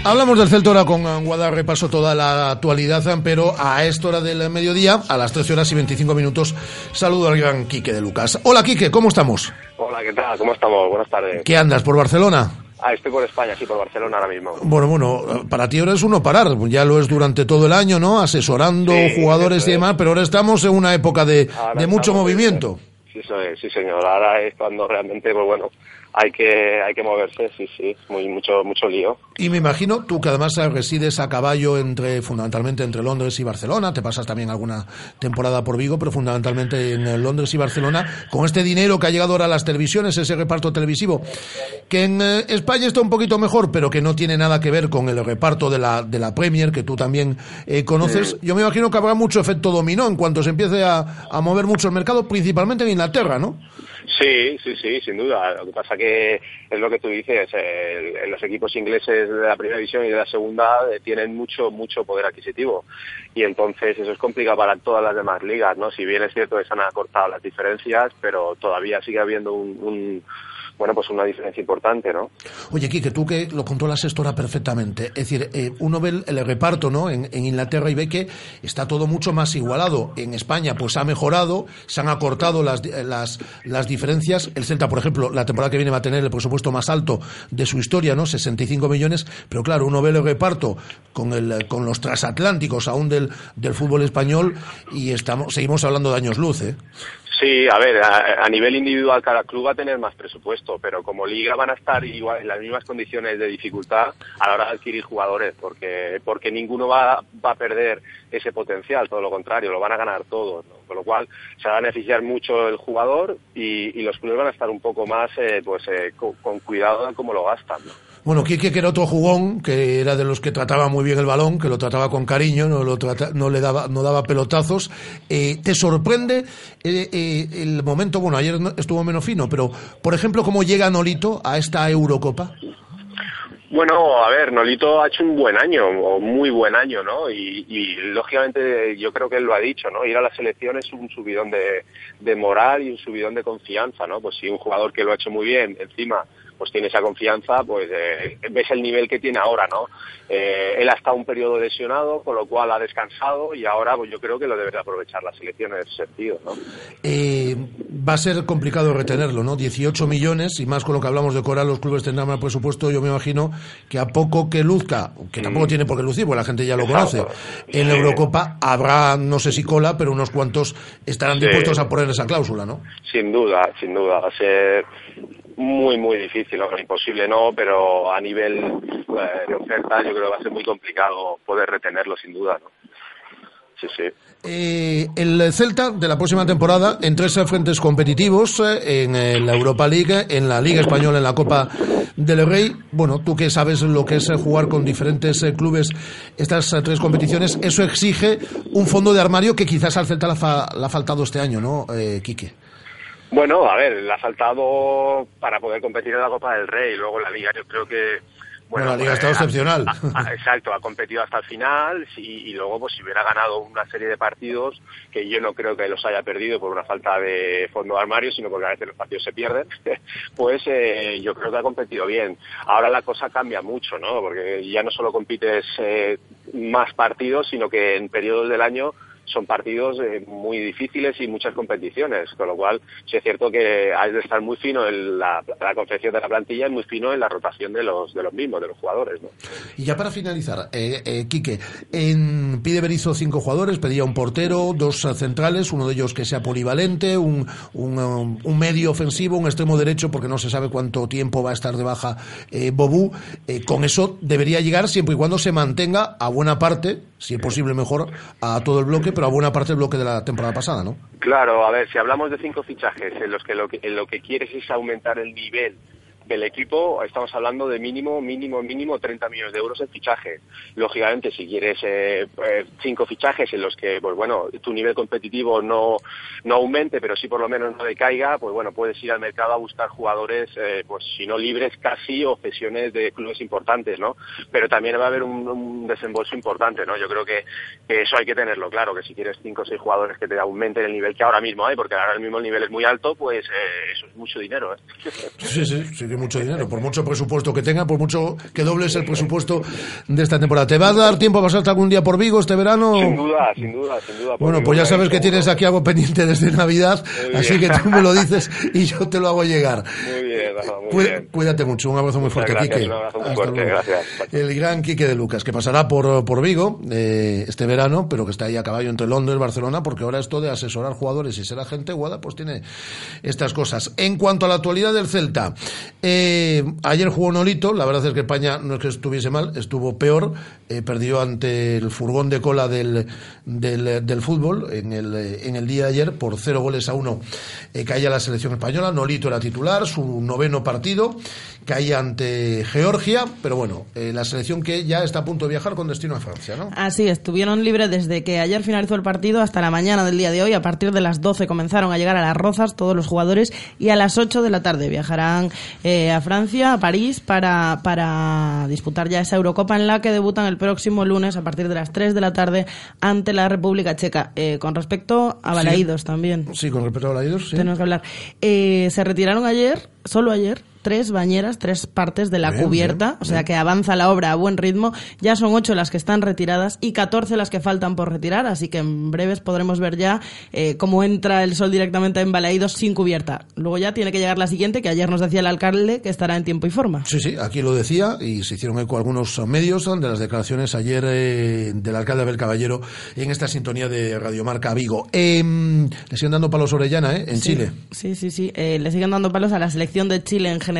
Hablamos del Celtora con Guadar, repaso toda la actualidad, pero a esta hora del mediodía, a las 13 horas y 25 minutos, saludo al gran Quique de Lucas. Hola Quique, ¿cómo estamos? Hola, ¿qué tal? ¿Cómo estamos? Buenas tardes. ¿Qué andas, por Barcelona? Ah, estoy por España, sí, por Barcelona ahora mismo. Bueno, bueno, para ti ahora es uno parar, ya lo es durante todo el año, ¿no? Asesorando jugadores y demás, pero ahora estamos en una época de, de mucho movimiento. Sí, sí, señor, ahora es cuando realmente, pues bueno, hay que hay que moverse, sí, sí, muy mucho mucho lío. Y me imagino tú que además resides a caballo entre fundamentalmente entre Londres y Barcelona, te pasas también alguna temporada por Vigo, pero fundamentalmente en Londres y Barcelona, con este dinero que ha llegado ahora a las televisiones, ese reparto televisivo, que en eh, España está un poquito mejor, pero que no tiene nada que ver con el reparto de la de la Premier que tú también eh, conoces. Yo me imagino que habrá mucho efecto dominó en cuanto se empiece a, a mover mucho el mercado, principalmente en Inglaterra, ¿no? Sí, sí, sí, sin duda. Lo que pasa que es lo que tú dices, los equipos ingleses de la primera división y de la segunda eh, tienen mucho, mucho poder adquisitivo. Y entonces eso es complicado para todas las demás ligas, ¿no? Si bien es cierto que se han acortado las diferencias, pero todavía sigue habiendo un bueno, pues una diferencia importante, ¿no? Oye, Kike, tú que lo controlas esto ahora perfectamente, es decir, eh, uno ve el, reparto, ¿no? En, Inglaterra y ve que está todo mucho más igualado. En España, pues ha mejorado, se han acortado las, las, las diferencias. El Celta, por ejemplo, la temporada que viene va a tener el presupuesto más alto de su historia, ¿no? 65 millones, pero claro, uno ve el reparto con, el, con los transatlánticos aún del, del fútbol español y estamos, seguimos hablando de años luz, ¿eh? Sí, a ver, a, nivel individual cada club va a tener más presupuesto supuesto, pero como liga van a estar igual en las mismas condiciones de dificultad a la hora de adquirir jugadores, porque porque ninguno va, va a perder ese potencial, todo lo contrario, lo van a ganar todos, ¿no? con lo cual se va a beneficiar mucho el jugador y, y los clubes van a estar un poco más eh, pues eh, con, con, cuidado en cómo lo gastan. ¿no? Bueno, Quique, que era otro jugón, que era de los que trataba muy bien el balón, que lo trataba con cariño, no, lo trata, no le daba, no daba pelotazos. Eh, ¿Te sorprende eh, eh, el momento? Bueno, ayer estuvo menos fino, pero, por ejemplo, ¿cómo llega Nolito a esta Eurocopa? Bueno, a ver, Nolito ha hecho un buen año, o muy buen año, ¿no? Y, lógicamente yo creo que él lo ha dicho, ¿no? Ir a la selección es un subidón de, de moral y un subidón de confianza, ¿no? Pues si un jugador que lo ha hecho muy bien, encima pues tiene esa confianza, pues eh, ves el nivel que tiene ahora, ¿no? Eh, él ha estado un periodo lesionado, con lo cual ha descansado y ahora pues yo creo que lo debe de aprovechar la selección en ese sentido, ¿no? Eh, va a ser complicado retenerlo, ¿no? 18 millones y más con lo que hablamos de Cora, los clubes tendrán más presupuesto, yo me imagino que a poco que luzca, que tampoco mm. tiene por qué lucir, porque la gente ya lo conoce, en la Eurocopa habrá, no sé si cola, pero unos cuantos estarán sí. dispuestos a poner esa cláusula, ¿no? Sin duda, sin duda, va a ser muy, muy difícil, ¿no? imposible no, pero a nivel eh, de oferta yo creo que va a ser muy complicado poder retenerlo sin duda. Sí, sí. Eh, el Celta de la próxima temporada en tres frentes competitivos eh, en eh, la Europa League, en la Liga Española, en la Copa del Rey. Bueno, tú que sabes lo que es jugar con diferentes eh, clubes estas tres competiciones, eso exige un fondo de armario que quizás al Celta le, ha faltado este año, ¿no, eh, Quique? Bueno, a ver, le ha faltado para poder competir en la Copa del Rey y luego en la Liga. Yo creo que bueno, la liga ha estado excepcional. Exacto, ha competido hasta el final y, y, luego pues si hubiera ganado una serie de partidos que yo no creo que los haya perdido por una falta de fondo de armario, sino porque a veces los partidos se pierden, pues eh, yo creo que ha competido bien. Ahora la cosa cambia mucho, ¿no? Porque ya no solo compites eh, más partidos, sino que en periodos del año son partidos eh, muy difíciles y muchas competiciones, con lo cual sí es cierto que hay de estar muy fino en la, la confección de la plantilla y muy fino en la rotación de los de los mismos, de los jugadores. ¿no? Y ya para finalizar, eh, eh, Quique, en Pide Berizzo cinco jugadores, pedía un portero, dos centrales, uno de ellos que sea polivalente, un, un, um, un medio ofensivo, un extremo derecho, porque no se sabe cuánto tiempo va a estar de baja eh, Bobú. Eh, con eso debería llegar siempre y cuando se mantenga a buena parte, si es posible mejor, a todo el bloque, pero a buena parte del bloque de la temporada pasada, ¿no? Claro, a ver, si hablamos de cinco fichajes en los que lo que, lo que quieres es aumentar el nivel del equipo estamos hablando de mínimo, mínimo, mínimo 30 millones de euros en fichaje. Lógicamente, si quieres eh, cinco fichajes en los que, pues bueno, tu nivel competitivo no, no aumente, pero sí por lo menos no decaiga, pues bueno, puedes ir al mercado a buscar jugadores, eh, pues si no libres casi o cesiones de clubes importantes, ¿no? Pero también va a haber un, desembolso importante, ¿no? Yo creo que, eso hay que tenerlo claro, que si quieres cinco o seis jugadores que te aumenten el nivel que ahora mismo hay, porque ahora mismo el nivel es muy alto, pues eh, eso es mucho dinero, ¿eh? Mucho dinero, por mucho presupuesto que tenga, por mucho que dobles el presupuesto de esta temporada. ¿Te va a dar tiempo a pasarte algún día por Vigo este verano? Sin duda, sin duda, sin duda. Bueno, Vigo, pues ya sabes que tienes aquí algo pendiente desde Navidad, así que tú me lo dices y yo te lo hago llegar. Muy bien, muy bien. Cuídate mucho, un abrazo muy Muchas fuerte, gracias, Quique. Un abrazo muy fuerte, gracias. El gran Quique de Lucas, que pasará por, por Vigo eh, este verano, pero que está ahí a caballo entre Londres y Barcelona, porque ahora esto de asesorar jugadores y ser agente guada, pues tiene estas cosas. En cuanto a la actualidad del Celta, eh, ayer jugó Nolito, la verdad es que España no es que estuviese mal, estuvo peor, eh, perdió ante el furgón de cola del, del, del fútbol en el, en el día de ayer por cero goles a uno eh, caía la selección española, Nolito era titular, su noveno partido, caía ante Georgia, pero bueno, eh, la selección que ya está a punto de viajar con destino a Francia, ¿no? Así, estuvieron libres desde que ayer finalizó el partido hasta la mañana del día de hoy, a partir de las 12 comenzaron a llegar a las Rozas todos los jugadores y a las 8 de la tarde viajarán eh, a Francia, a París, para, para disputar ya esa Eurocopa en la que debutan el próximo lunes a partir de las 3 de la tarde ante la República Checa. Eh, con respecto a Balaídos sí. también. Sí, con respecto a Balaídos, sí. Tenemos que hablar. Eh, se retiraron ayer, solo ayer, tres bañeras, tres partes de la Bien, cubierta, bien, o sea bien. que avanza la obra a buen ritmo. Ya son ocho las que están retiradas y 14 las que faltan por retirar, así que en breves podremos ver ya eh, cómo entra el sol directamente en Balaídos sin cubierta. Luego ya tiene que llegar la siguiente, que ayer nos decía el alcalde que estará en tiempo y forma. Sí, sí, aquí lo decía y se hicieron eco algunos medios de las declaraciones ayer eh, del alcalde Abel Caballero en esta sintonía de Radiomarca Vigo. Eh, le siguen dando palos a Orellana, ¿eh? En Sí, Chile. Sí, sí, sí. Eh, le siguen dando palos a la selección de Chile en general,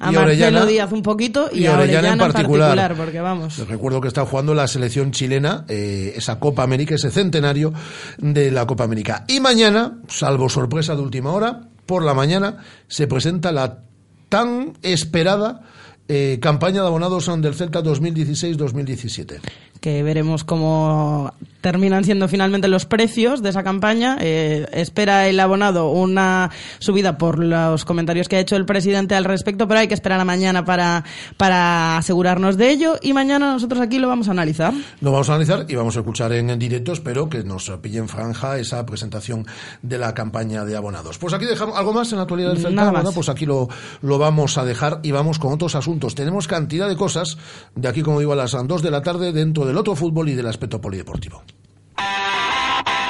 a Y Marcelo Orellana- Díaz un poquito y, y a Orellana Orellana, en particular. porque vamos. Les recuerdo que está jugando la selección chilena, eh, esa Copa América, ese centenario de la Copa América. Y mañana, salvo sorpresa de última hora, por la mañana se presenta la tan esperada eh, campaña de abonados del Celta 2016-2017. Que veremos cómo terminan siendo finalmente los precios de esa campaña. Eh, espera el abonado una subida por los comentarios que ha hecho el presidente al respecto, pero hay que esperar a mañana para, para asegurarnos de ello y mañana nosotros aquí lo vamos a analizar. Lo vamos a analizar y vamos a escuchar en, directo. Espero que nos pille en franja esa presentación de la campaña de abonados. Pues aquí dejamos algo más en la actualidad del Celta. Bueno, pues aquí lo, lo vamos a dejar y vamos con otros asuntos. Tenemos cantidad de cosas de aquí, como digo, a las 2 de la tarde dentro del otro fútbol y del aspecto polideportivo.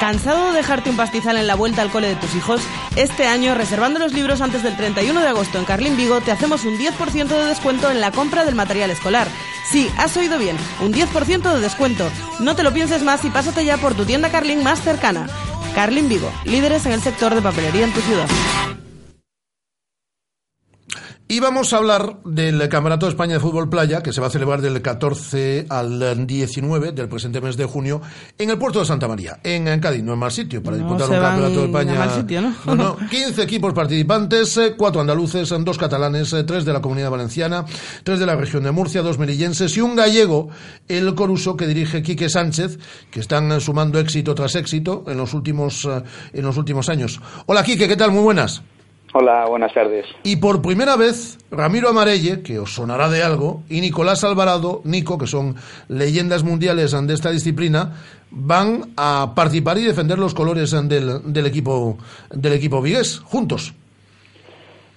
¿Cansado de dejarte un pastizal en la vuelta al cole de tus hijos? Este año, reservando los libros antes del 31 de agosto en Carlín Vigo, te hacemos un 10% de descuento en la compra del material escolar. Sí, has oído bien, un 10% de descuento. No te lo pienses más y pásate ya por tu tienda Carlín más cercana. Carlín Vigo, líderes en el sector de papelería en tu ciudad. Y vamos a hablar del Campeonato de España de Fútbol Playa, que se va a celebrar del 14 al 19 del presente mes de junio en el puerto de Santa María, en, en Cádiz. No es mal sitio para No disputar un Campeonato de España. mal sitio, ¿no? No, no, 15 equipos participantes, 4 andaluces, 2 catalanes, 3 de la Comunidad Valenciana, 3 de la región de Murcia, 2 melillenses y un gallego, el Coruso, que dirige Quique Sánchez, que están eh, sumando éxito tras éxito en los últimos, eh, en los últimos años. Hola Quique, ¿qué tal? Muy buenas. Hola, buenas tardes. Y por primera vez, Ramiro Amarelle, que os sonará de algo, y Nicolás Alvarado, Nico, que son leyendas mundiales de esta disciplina, van a participar y defender los colores del, del equipo del equipo vigués, juntos.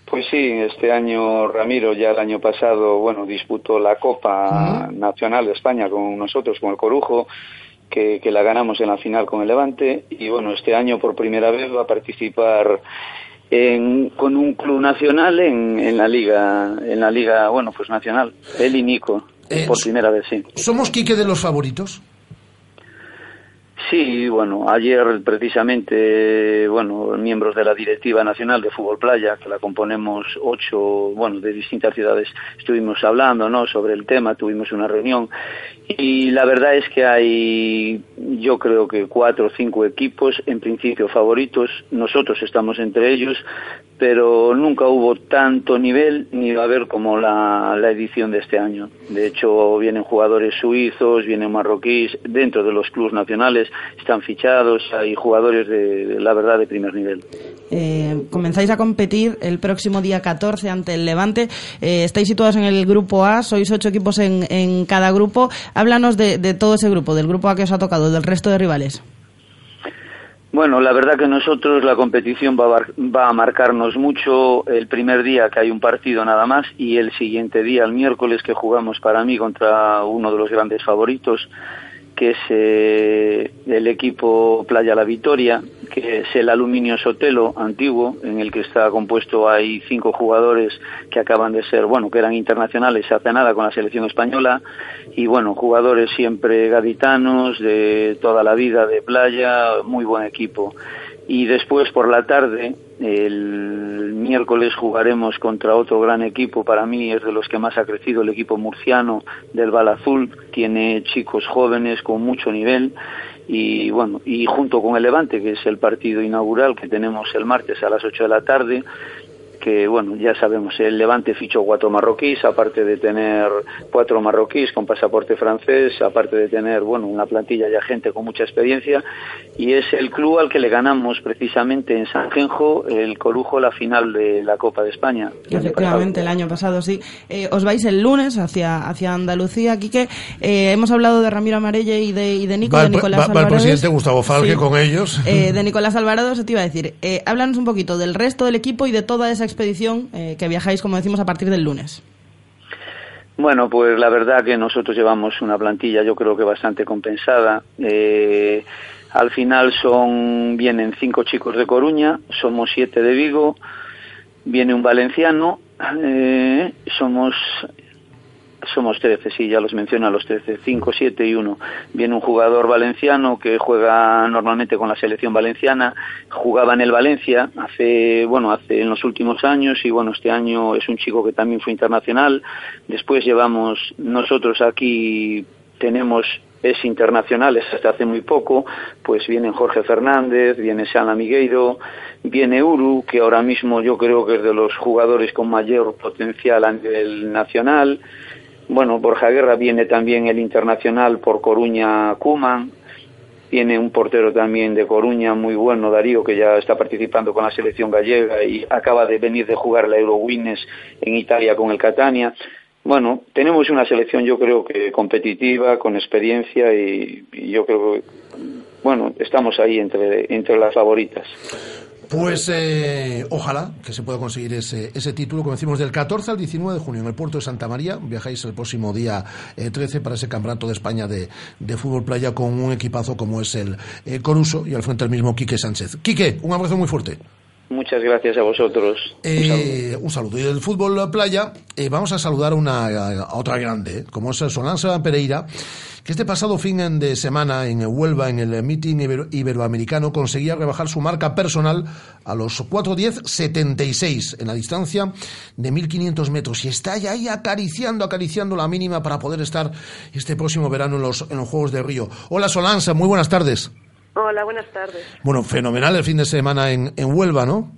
Pues sí, este año Ramiro ya el año pasado, bueno, disputó la Copa Nacional de España con nosotros, con el Corujo, que, que la ganamos en la final con el Levante, y bueno, este año por primera vez va a participar en, con un club nacional en, en la liga, en la liga, bueno, pues nacional, él y Nico, Eh, por primera vez, sí. ¿Somos Quique de los favoritos? Sí, bueno, ayer precisamente, bueno, miembros de la Directiva Nacional de Fútbol Playa, que la componemos ocho, bueno, de distintas ciudades, estuvimos hablando, ¿no?, sobre el tema, tuvimos una reunión y la verdad es que hay, yo creo que cuatro o cinco equipos, en principio favoritos, nosotros estamos entre ellos, pero nunca hubo tanto nivel ni va a haber como la, la edición de este año. De hecho, vienen jugadores suizos, vienen marroquíes, dentro de los clubes nacionales están fichados, hay jugadores de, la verdad de primer nivel. Eh, comenzáis a competir el próximo día 14 ante el Levante. Eh, estáis situados en el grupo A, sois ocho equipos en, en cada grupo. Háblanos de, de todo ese grupo, del grupo A que os ha tocado, del resto de rivales. Bueno, la verdad que nosotros la competición va a, va a marcarnos mucho. El primer día que hay un partido nada más y el siguiente día, el miércoles, que jugamos para mí contra uno de los grandes favoritos, que es eh, el equipo Playa La Victoria, que es el Aluminio Sotelo antiguo, en el que está compuesto, hay cinco jugadores que acaban de ser, bueno, que eran internacionales hace nada con la selección española, y bueno, jugadores siempre gaditanos, de toda la vida de playa, muy buen equipo. Y después por la tarde, el miércoles jugaremos contra otro gran equipo, para mí es de los que más ha crecido, el equipo murciano del Balazul, tiene chicos jóvenes con mucho nivel y bueno, y junto con el Levante, que es el partido inaugural que tenemos el martes a las 8 de la tarde, que bueno, ya sabemos, el Levante fichó cuatro marroquíes, aparte de tener cuatro marroquíes con pasaporte francés, aparte de tener, bueno, una plantilla ya gente con mucha experiencia, y es el club al que le ganamos precisamente en San Genjo, el Corujo, la final de la Copa de España. Efectivamente, el año pasado sí. Eh, os vais el lunes hacia, hacia Andalucía, Quique. Eh, hemos hablado de Ramiro Amarelle y de, y de Nico, Va, de el- Nicolás va- va el Alvarado. presidente Gustavo Falque Sí. con ellos. Eh, de Nicolás Alvarado, eso te iba a decir. Eh, háblanos un poquito del resto del equipo y de toda esa experiencia expedición eh, que viajáis, como decimos, a partir del lunes. Bueno, pues la verdad que nosotros llevamos una plantilla, yo creo que bastante compensada. Eh, al final son vienen cinco chicos de Coruña, somos siete de Vigo, viene un valenciano, eh, somos somos 13, sí, ya los menciona los 13, 5, 7 y 1. Viene un jugador valenciano que juega normalmente con la selección valenciana, jugaba en el Valencia hace, bueno, hace en los últimos años y bueno, este año es un chico que también fue internacional. Después llevamos nosotros aquí tenemos es internacional, es hasta hace muy poco, pues viene Jorge Fernández, viene Sana Migueiro, viene Uru, que ahora mismo yo creo que es de los jugadores con mayor potencial a nivel nacional, bueno, Borja Guerra viene también el internacional por Coruña Kuman, tiene un portero también de Coruña muy bueno, Darío, que ya está participando con la selección gallega y acaba de venir de jugar la Eurowines en Italia con el Catania. Bueno, tenemos una selección yo creo que competitiva, con experiencia y, y yo creo que, bueno, estamos ahí entre, entre las favoritas. Pues eh, ojalá que se pueda conseguir ese, ese título, como decimos, del 14 al 19 de junio en el puerto de Santa María. Viajáis el próximo día 13 eh, para ese campeonato de España de, de, fútbol playa con un equipazo como es el eh, Coruso y al frente el mismo Quique Sánchez. Quique, un abrazo muy fuerte. Muchas gracias a vosotros. Eh, un, saludo. Y del fútbol playa, eh, vamos a saludar una, a otra grande, como es Solanza Pereira, que este pasado fin de semana en Huelva, en el meeting iberoamericano, conseguía rebajar su marca personal a los 4.10.76 en la distancia de 1.500 metros. Y está ahí acariciando, acariciando la mínima para poder estar este próximo verano en los, en los Juegos de Río. Hola Solanza, muy buenas tardes. Hola, buenas tardes. Bueno, fenomenal el fin de semana en, en Huelva, ¿no?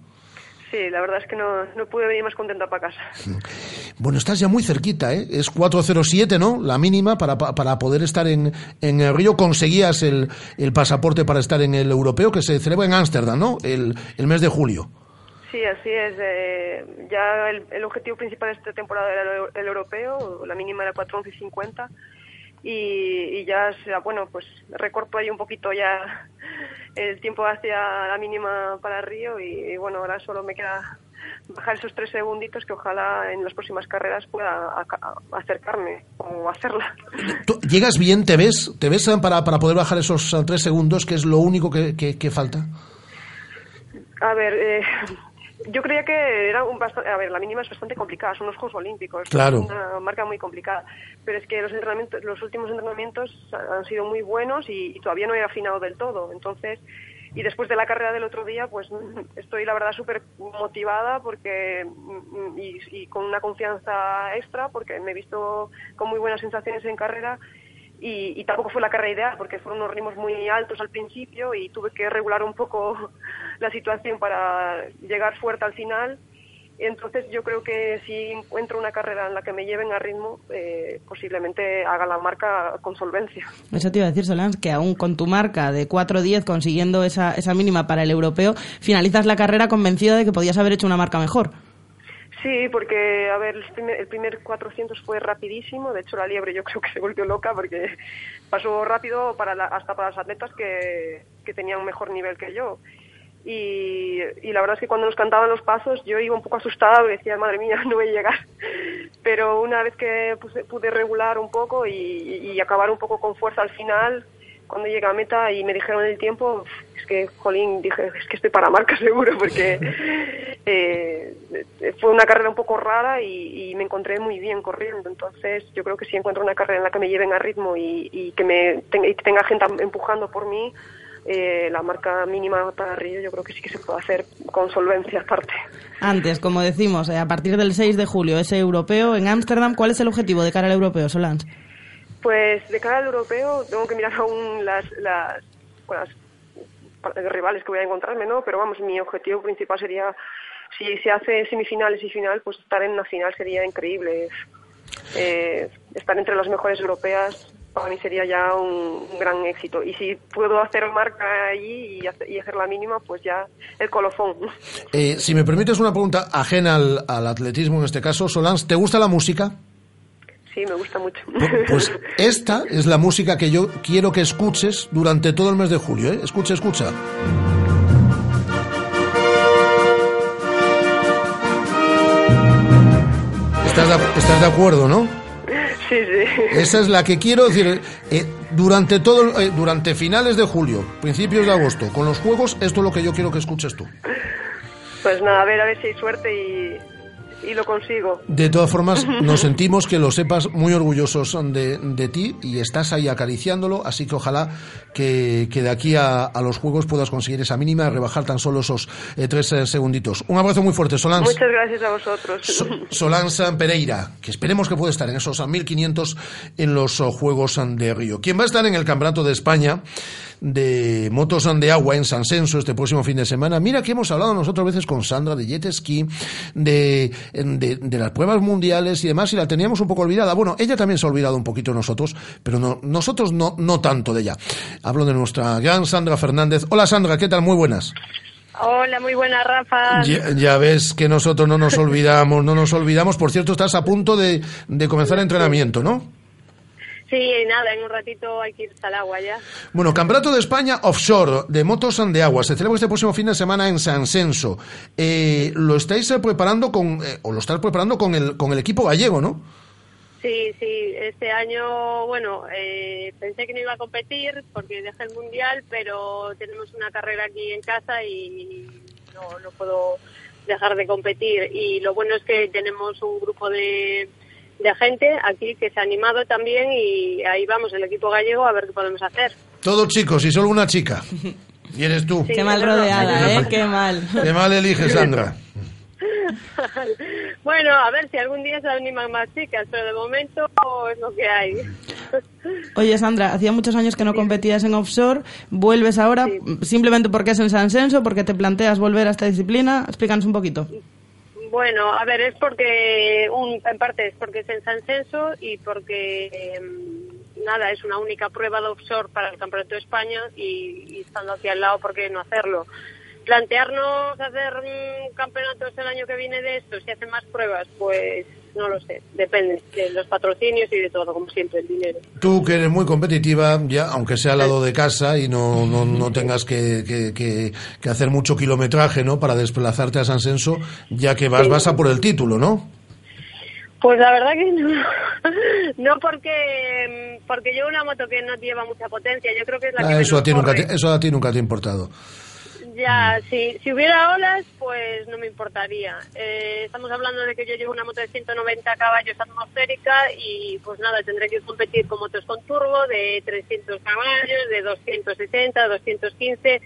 Sí, la verdad es que no, no pude venir más contenta para casa. Bueno, estás ya muy cerquita, ¿eh? Es 407, ¿no? La mínima para, para poder estar en, en el Río. Conseguías el, el pasaporte para estar en el europeo que se celebra en Ámsterdam, ¿no? El, el mes de julio. Sí, así es. Eh, ya el, el, objetivo principal de esta temporada era el, el europeo, la mínima era 411.50 y, y ya, sea, bueno, pues recorto ahí un poquito ya el tiempo hacia la mínima para Río y, y, bueno, ahora solo me queda bajar esos tres segunditos que ojalá en las próximas carreras pueda acercarme o hacerla. ¿Tú ¿Llegas bien? ¿Te ves? ¿Te ves para, para poder bajar esos tres segundos, que es lo único que, que, que falta? A ver, eh, yo creía que era un bastante, a ver, la mínima es bastante complicada, son los Juegos Olímpicos, claro. es una marca muy complicada, pero es que los entrenamientos, los últimos entrenamientos han sido muy buenos y, y todavía no he afinado del todo, entonces y después de la carrera del otro día, pues estoy la verdad súper motivada porque y, y, con una confianza extra porque me he visto con muy buenas sensaciones en carrera y, tampoco fue la carrera ideal porque fueron unos ritmos muy altos al principio y tuve que regular un poco la situación para llegar fuerte al final. Entonces yo creo que si encuentro una carrera en la que me lleven a ritmo, eh, posiblemente haga la marca con solvencia. Eso te iba a decir, Solans, que aún con tu marca de 4.10 consiguiendo esa, esa mínima para el europeo, finalizas la carrera convencida de que podías haber hecho una marca mejor. Sí, porque, a ver, el primer, el primer 400 fue rapidísimo. De hecho, la liebre yo creo que se volvió loca porque pasó rápido para la, hasta para las atletas que, que tenían un mejor nivel que yo. Y, y, la verdad es que cuando nos cantaban los pasos yo iba un poco asustada porque decía, madre mía, no voy a llegar. Pero una vez que puse, pude regular un poco y, y, acabar un poco con fuerza al final, cuando llegué a meta y me dijeron el tiempo, es que, jolín, dije, es que estoy para marca seguro, porque eh, fue una carrera un poco rara y, me encontré muy bien corriendo. Entonces, yo creo que si encuentro una carrera en la que me lleven a ritmo y, y que me y tenga gente empujando por mí, eh, la marca mínima para Río yo creo que sí que se puede hacer con solvencia aparte. Antes, como decimos, eh, a partir del 6 de julio, ese europeo en Ámsterdam, ¿cuál es el objetivo de cara al europeo, Solans? Pues de cara al europeo tengo que mirar aún las, las, las rivales que voy a encontrarme, ¿no? Pero vamos, mi objetivo principal sería, si se hace semifinales y final, pues estar en una final sería increíble. Eh, estar entre las mejores europeas para mí sería ya un, gran éxito. Y si puedo hacer marca allí y hacer, y hacer la mínima, pues ya el colofón. Eh, si me permites una pregunta ajena al, al, atletismo en este caso, Solans, ¿te gusta la música? Sí, me gusta mucho. Pues esta es la música que yo quiero que escuches durante todo el mes de julio. ¿eh? Escucha, escucha. de acuerdo, ¿no? Sí, sí. Esa es la que quiero decir. eh, durante todo, eh, durante finales de julio, principios de agosto, con los juegos, esto es lo que yo quiero que escuches tú. Pues nada, a ver, a ver si hay suerte y, y lo consigo. De todas formas, nos sentimos que lo sepas muy orgullosos de, de ti y estás ahí acariciándolo, así que ojalá que, que de aquí a, a los juegos puedas conseguir esa mínima, rebajar tan solo esos eh, tres eh, segunditos. Un abrazo muy fuerte, Solans. Muchas gracias a vosotros. Solans Pereira, que esperemos que pueda estar en esos 1500 en los oh, Juegos de Río. Quien va a estar en el Campeonato de España de motos de agua en San Senso este próximo fin de semana. Mira que hemos hablado nosotros veces con Sandra de jet ski, de, de, de las pruebas mundiales y demás, y la teníamos un poco olvidada. Bueno, ella también se ha olvidado un poquito de nosotros, pero no, nosotros no, no tanto de ella. Hablo de nuestra gran Sandra Fernández. Hola Sandra, ¿qué tal? Muy buenas. Hola, muy buena, Rafa. Ya, ya ves que nosotros no nos olvidamos, no nos olvidamos. Por cierto, estás a punto de, de comenzar entrenamiento, ¿no? Sí, nada, en un ratito hay que irse al agua ya. Bueno, Campeonato de España Offshore de motos de agua se celebra este próximo fin de semana en San Senso. Eh, lo estáis eh, preparando con, eh, o lo estás preparando con el, con el equipo gallego, ¿no? Sí, sí, este año, bueno, eh, pensé que no iba a competir porque dejé el mundial, pero tenemos una carrera aquí en casa y no, no puedo dejar de competir. Y lo bueno es que tenemos un grupo de, de gente aquí que se ha animado también y ahí vamos, el equipo gallego, a ver qué podemos hacer. Todos chicos y solo una chica. Y eres tú. Sí, Qué mal rodeada, ¿eh? Qué mal. Qué mal eliges, Sandra. bueno, a ver si algún día se animan más chicas, pero de momento es lo que hay. Oye, Sandra, hacía muchos años que no competías en offshore. ¿Vuelves ahora simplemente porque es en San Senso? ¿Porque te planteas volver a esta disciplina? Explícanos un poquito. Bueno, a ver, es porque, un, en parte es porque es en San Censo y porque, em, nada, es una única prueba de offshore para el Campeonato de España y, y estando aquí al lado, ¿por qué no hacerlo? Plantearnos hacer mm, campeonatos el año que viene de esto, si hacen más pruebas, pues no lo sé, depende de los patrocinios y de todo, como siempre, el dinero. Tú que eres muy competitiva, ya aunque sea al lado de casa y no, no, no tengas que, que, que- que hacer mucho kilometraje ¿no? para desplazarte a San Senso, ya que vas, vas a por el título, ¿no? Pues la verdad que no, no porque porque llevo una moto que no lleva mucha potencia, yo creo que es la que Ah, eso, a ti nunca te, eso a ti nunca te ha importado. Ya, si, si hubiera olas, pues no me importaría. Eh, estamos hablando de que yo llevo una moto de 190 caballos atmosférica y pues nada, tendré que competir con motos con turbo de 300 caballos, de 260, 215.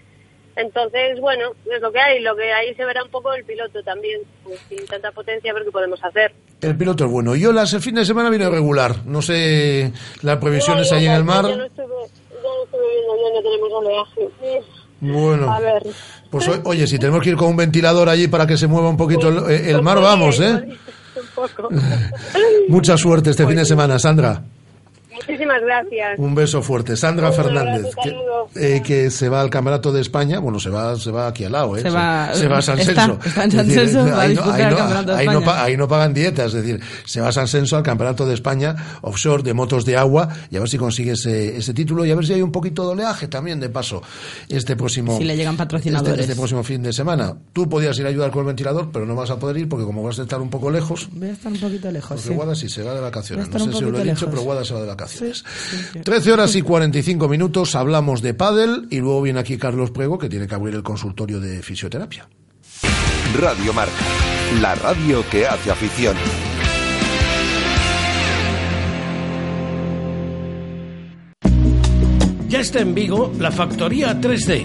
Entonces, bueno, es lo que hay. Lo que ahí se verá un poco el piloto también. Pues sin tanta potencia, a ver qué podemos hacer. El piloto es bueno. Yo las el fin de semana vine regular. No sé las previsiones No, ahí en el mar. Yo no estuve, yo no estuve viendo no tenemos oleaje. Bueno, A ver. pues oye, si tenemos que ir con un ventilador allí para que se mueva un poquito el, el mar, vamos, ¿eh? Mucha suerte este fin de semana, Sandra. Muchísimas gracias. Un beso fuerte. Sandra Fernández, que, eh, que se va al Campeonato de España. Bueno, se va, se va aquí al lado, ¿eh? Se va- se va a San Senso. ahí no- pagan dietas, es decir, se va a San Senso al Campeonato de España offshore de motos de agua y a ver si consigue ese, ese título y a ver si hay un poquito de oleaje también de paso este próximo Si le llegan patrocinadores. este, este próximo fin de semana. Tú podías ir a ayudar con el ventilador, pero no vas a poder ir porque como vas a estar un poco lejos, Voy a estar un poquito lejos. porque sí. Guada sí se va de vacaciones. No sé si os lo he dicho, pero Guada se va de vacaciones. Sí, sí. 13 horas y 45 minutos hablamos de pádel y luego viene aquí Carlos Prego que tiene que abrir el consultorio de fisioterapia. Radio Marca, la radio que hace afición. Ya está en Vigo la factoría 3D.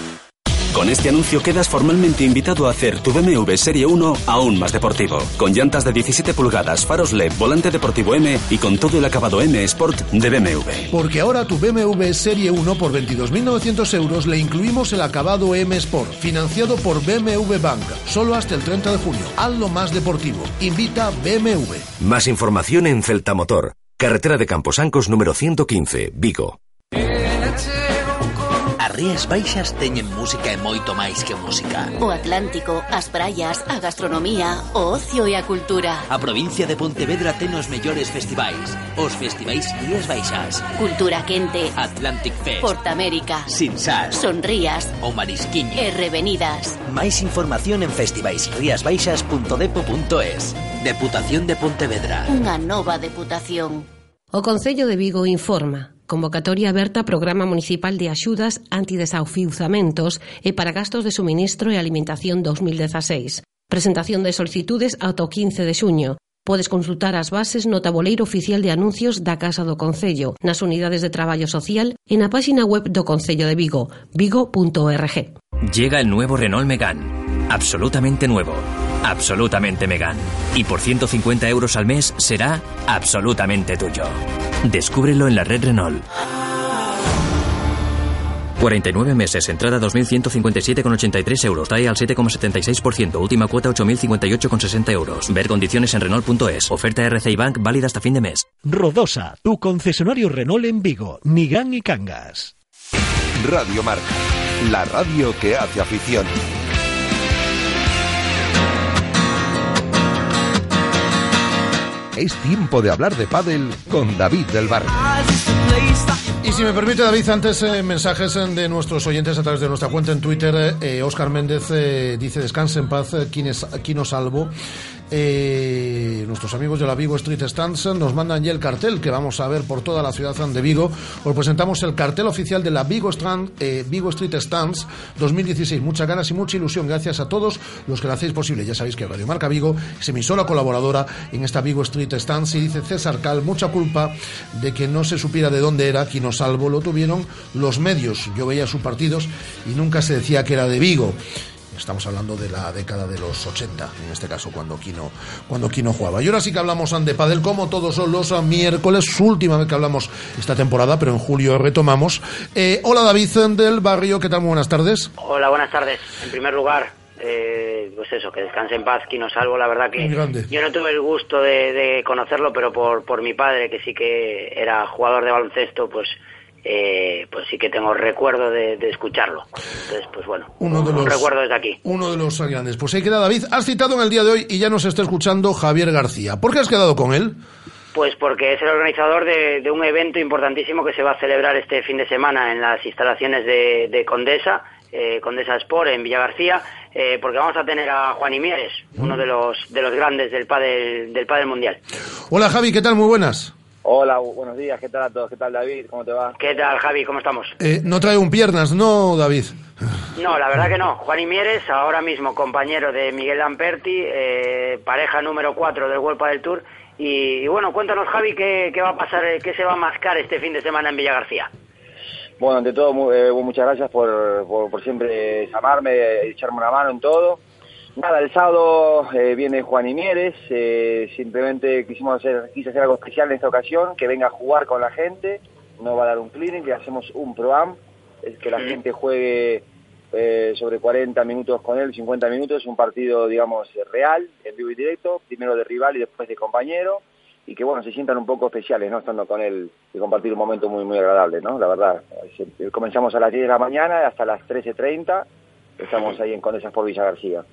Con este anuncio quedas formalmente invitado a hacer tu BMW Serie 1 aún más deportivo. Con llantas de 17 pulgadas, faros LED, volante deportivo M y con todo el acabado M Sport de BMW. Porque ahora tu BMW Serie 1 por 22.900 euros le incluimos el acabado M Sport, financiado por BMW Bank, solo hasta el 30 de junio. Hazlo más deportivo. Invita BMW. Más información en Celta Motor, carretera de Camposancos número 115, Vigo. As Rías Baixas teñen música e moito máis que música. O Atlántico, as praias, a gastronomía, o ocio e a cultura. A provincia de Pontevedra ten os mellores festivais. Os festivais Rías Baixas. Cultura Quente. Atlantic Fest. Portamérica. Sinsar. Sonrías. O Marisquiño. E Revenidas. Máis información en festivaisriasbaixas.depo.es. Deputación de Pontevedra. Unha nova deputación. O Concello de Vigo informa Convocatoria aberta Programa Municipal de Axudas Antidesafiuzamentos e para gastos de suministro e alimentación 2016. Presentación de solicitudes ata o 15 de xuño. Podes consultar as bases no tabuleiro oficial de anuncios da Casa do Concello, nas unidades de traballo social e na páxina web do Concello de Vigo, vigo.org. Llega el nuevo Renault Megane. absolutamente nuevo Absolutamente Megane. Y por 150 euros al mes será absolutamente tuyo. Descúbrelo en la red Renault. 49 meses, entrada 2.157,83 euros, TAE al 7,76%, última cuota 8.058,60 euros. Ver condiciones en Renault.es. Oferta RCI Bank válida hasta fin de mes. Rodosa, tu concesionario Renault en Vigo, Nigán y Cangas. Radio Marca, la radio que hace afición. Es tiempo de hablar de pádel con David del Barrio. Y si me permite, David, antes eh, mensajes eh, de nuestros oyentes a través de nuestra cuenta en Twitter. Eh, Oscar Méndez eh, dice, descanse en paz, quien es- nos salvo. Eh, nuestros amigos de la Vigo Street Stands nos mandan ya el cartel que vamos a ver por toda la ciudad de Vigo. Os presentamos el cartel oficial de la Vigo, Strand, eh, Vigo Street Stands 2016. Muchas ganas y mucha ilusión. Gracias a todos los que lo hacéis posible. Ya sabéis que Radio Marca Vigo es emisora colaboradora en esta Vigo Street Stands. Y dice César Cal, mucha culpa de que no se supiera de dónde era Quino Salvo. Lo tuvieron los medios. Yo veía sus partidos y nunca se decía que era de Vigo. Estamos hablando de la década de los 80, en este caso, cuando Kino, cuando Kino jugaba. Y ahora sí que hablamos de Padel, como todos los miércoles, su última vez que hablamos esta temporada, pero en julio retomamos. Eh, hola David del Barrio, ¿qué tal? Muy buenas tardes. Hola, buenas tardes. En primer lugar, eh, pues eso, que descanse en paz, Quino Salvo. La verdad que Muy grande. yo no tuve el gusto de, de conocerlo, pero por, por mi padre, que sí que era jugador de baloncesto, pues eh, pues sí que tengo recuerdo de, de escucharlo. Entonces, pues bueno, Uno de un los- recuerdo desde aquí. Uno de los grandes. Pues ahí queda David. Has citado en el día de hoy y ya nos está escuchando Javier García. ¿Por qué has quedado con él? Pues porque es el organizador de, de un evento importantísimo que se va a celebrar este fin de semana en las instalaciones de, de Condesa, eh, Condesa Sport en Villa García, eh, porque vamos a tener a Juan Imieres, uno de los de los grandes del pádel del pádel mundial. Hola Javi, ¿qué tal? Muy buenas. Hola, bu- buenos días, ¿qué tal a todos? ¿Qué tal David? ¿Cómo te va? ¿Qué tal, Javi? ¿Cómo estamos? Eh, no trae un piernas, ¿no, David? No, la verdad que no. Juan Imieres, ahora mismo compañero de Miguel Lamperti, eh, pareja número 4 del World del Tour. Y, y bueno, cuéntanos, Javi, qué, qué va a pasar, eh, qué se va a mascar este fin de semana en Villa García. Bueno, ante todo, mu- eh, muchas gracias por, por, por siempre llamarme, eh, echarme una mano en todo. Nada, el sábado eh, viene Juan Imieres, eh, simplemente quisimos hacer, quise hacer algo especial en esta ocasión, que venga a jugar con la gente, no va a dar un cleaning, que hacemos un pro-am, es que la gente juegue eh, sobre 40 minutos con él, 50 minutos, un partido, digamos, real, en vivo y directo, primero de rival y después de compañero, y que, bueno, se sientan un poco especiales, ¿no? Estando con él y compartir un momento muy, muy agradable, ¿no? La verdad, comenzamos a las 10 de la mañana hasta las 13.30, estamos ahí en Condesas por Villa García.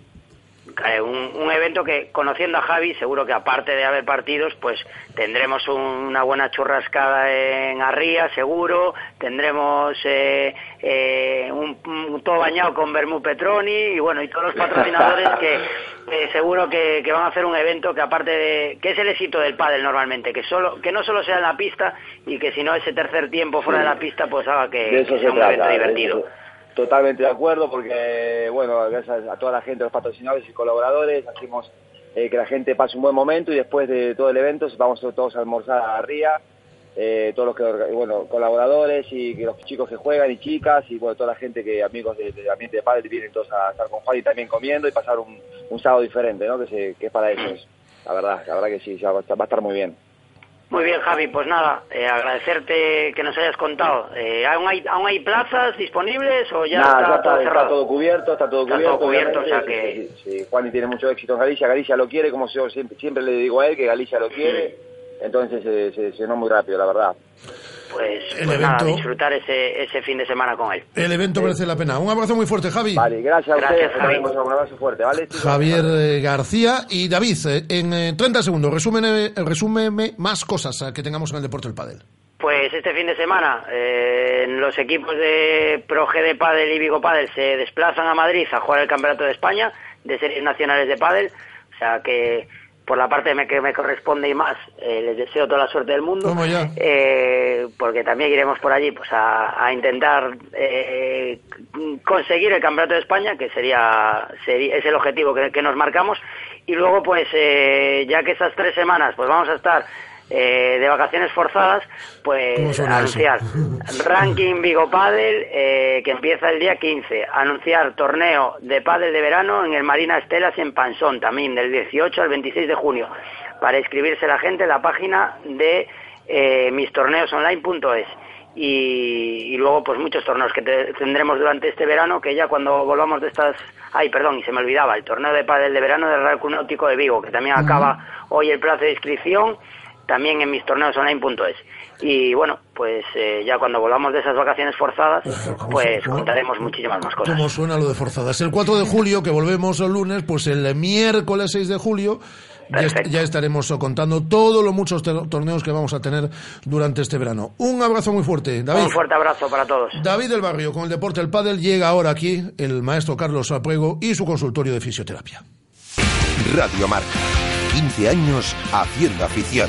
Eh, un, un evento que, conociendo a Javi, seguro que aparte de haber partidos, pues tendremos un- una buena churrascada en Arría, seguro, tendremos eh, eh, un, un- todo bañado con Bermú Petroni y bueno, y todos los patrocinadores que eh, seguro que, que van a hacer un evento que aparte de, que es el éxito del pádel normalmente, que solo, que no solo sea en la pista y que si no ese tercer tiempo fuera de la pista pues haga que, sea un trata. evento divertido. Totalmente de acuerdo porque, bueno, gracias a toda la gente, los patrocinadores y colaboradores, hacemos eh, que la gente pase un buen momento y después de todo el evento vamos todos a almorzar a Ría eh, todos los que, bueno, colaboradores y que los chicos que juegan y chicas y bueno, toda la gente que amigos de- del ambiente de padre vienen todos a estar con Juan y también comiendo y pasar un, sábado diferente, ¿no? Que, se, que es para ellos. La verdad, la verdad que sí, va a estar muy bien. Muy bien, Javi, pues nada, eh, agradecerte que nos hayas contado. Eh, ¿aún, hay, ¿Aún hay plazas disponibles o ya Nada, está, ya está, todo está cerrado? todo cubierto, está todo Está cubierto. todo cubierto, o sea que- sí, sí, sí. Tiene mucho éxito en Galicia, Galicia lo quiere, como yo siempre, siempre le digo a él, que Galicia lo quiere, entonces se, se, se llenó muy rápido, la verdad. Pues, El pues nada, evento- disfrutar ese, ese fin de semana con él. El evento merece la pena. Un abrazo muy fuerte, Javi. Vale, gracias a Gracias, ustedes, Javi. un abrazo fuerte, ¿vale? Javier eh, García y David, eh, en eh, 30 segundos, resúmeme, resúmeme más cosas eh, que tengamos en el deporte del pádel. Pues este fin de semana eh, los equipos de Pro G de Padel y Vigo Padel se desplazan a Madrid a jugar el Campeonato de España de series nacionales de Padel, o sea que por la parte que me corresponde y más eh, les deseo toda la suerte del mundo, eh, porque también iremos por allí pues a, a intentar eh, conseguir el Campeonato de España, que sería, sería es el objetivo que, que nos marcamos, y luego pues eh, ya que estas tres semanas pues vamos a estar eh, de vacaciones forzadas, ¿Cómo pues eso? anunciar ranking Vigo Padel eh, que empieza el día 15, anunciar torneo de pádel de verano en el Marina Estelas en Pansón también del 18 al 26 de junio. Para inscribirse la gente en la página de eh, mistorneosonline.es y, y luego pues muchos torneos que te- tendremos durante este verano que ya cuando volvamos de estas ay perdón y se me olvidaba el torneo de pádel de verano del Real Náutico de Vigo que también acaba hoy el plazo de inscripción también en mistorneosonline.es y bueno pues eh, ya cuando volvamos de esas vacaciones forzadas pues contaremos muchísimas más cosas ¿Cómo suena lo de forzadas? El 4 de julio, que volvemos el lunes, pues el miércoles 6 de julio ya, est- ya estaremos contando todos los muchos torneos que vamos a tener durante este verano. Un abrazo muy fuerte, David. un fuerte abrazo para todos David del Barrio, con el deporte del pádel, llega ahora aquí el maestro Carlos Apuego y su consultorio de fisioterapia. Radio Marca. 15 años haciendo afición.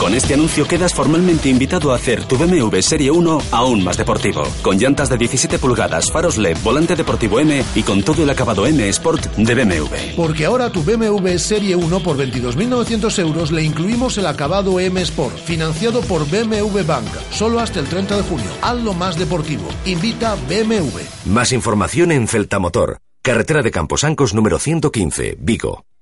Con este anuncio quedas formalmente invitado a hacer tu BMW Serie 1 aún más deportivo. Con llantas de 17 pulgadas, faros LED, volante deportivo M y con todo el acabado M Sport de BMW. Porque ahora tu BMW Serie 1 por 22.900 euros le incluimos el acabado M Sport, financiado por BMW Bank, solo hasta el 30 de junio. Hazlo más deportivo. Invita BMW. Más información en Celta Motor, carretera de Camposancos número 115, Vigo.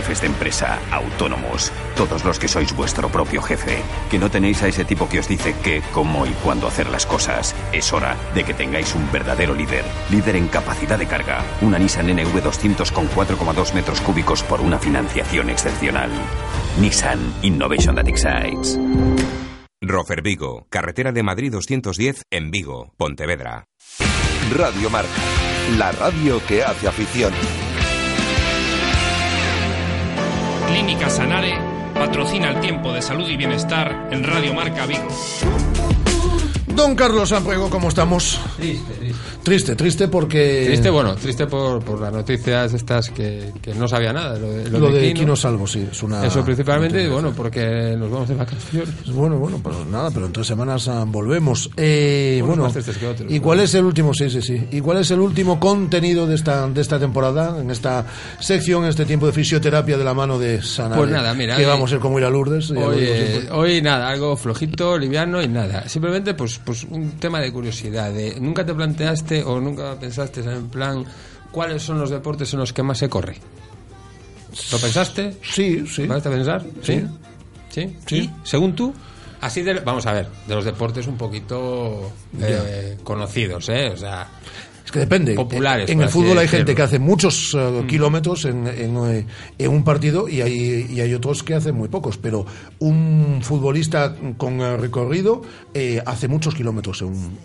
Jefes de empresa, autónomos, todos los que sois vuestro propio jefe, que no tenéis a ese tipo que os dice qué, cómo y cuándo hacer las cosas. Es hora de que tengáis un verdadero líder. Líder en capacidad de carga. Una Nissan NV200 con 4,2 metros cúbicos por una financiación excepcional. Nissan Innovation That Excites. Rofer Vigo, carretera de Madrid 210 en Vigo, Pontevedra. Radio Marca. La radio que hace afición. Clínica Sanare patrocina el tiempo de salud y bienestar en Radio Marca Vigo. Don Carlos Ampuego, ¿cómo estamos? Triste, triste. Triste, triste porque... Triste, bueno, triste por, por las noticias estas que, que no sabía nada. Lo de, Lo de Quino Salvo, sí, es una... Eso principalmente, bueno, porque nos vamos de vacaciones. Bueno, bueno, pues nada, pero en tres semanas ah, volvemos. Eh, bueno, más que otros, ¿y cuál es el último? Sí, sí, sí. ¿Y cuál es el último contenido de esta de esta temporada, en esta sección, en este tiempo de fisioterapia de la mano de Sana? Pues nada, mira, Que vamos a ir como ir a Lourdes. lo Hoy, eh, hoy nada, algo flojito, liviano y nada. Simplemente pues, pues un tema de curiosidad. De, ¿Nunca te planteaste o nunca pensaste en plan cuáles son los deportes en los que más se corre? ¿Lo pensaste? Sí, sí. ¿Vas a pensar? Sí. ¿Sí? ¿Sí? ¿Y? Según tú, Así de, vamos a ver, de los deportes un poquito eh, conocidos, ¿eh? O sea, Es que depende. Populares, En el fútbol hay decirlo. gente que hace muchos eh, kilómetros en, en, eh, en un partido y hay, y hay otros que hacen muy pocos. Pero un futbolista con recorrido eh, hace muchos kilómetros en un,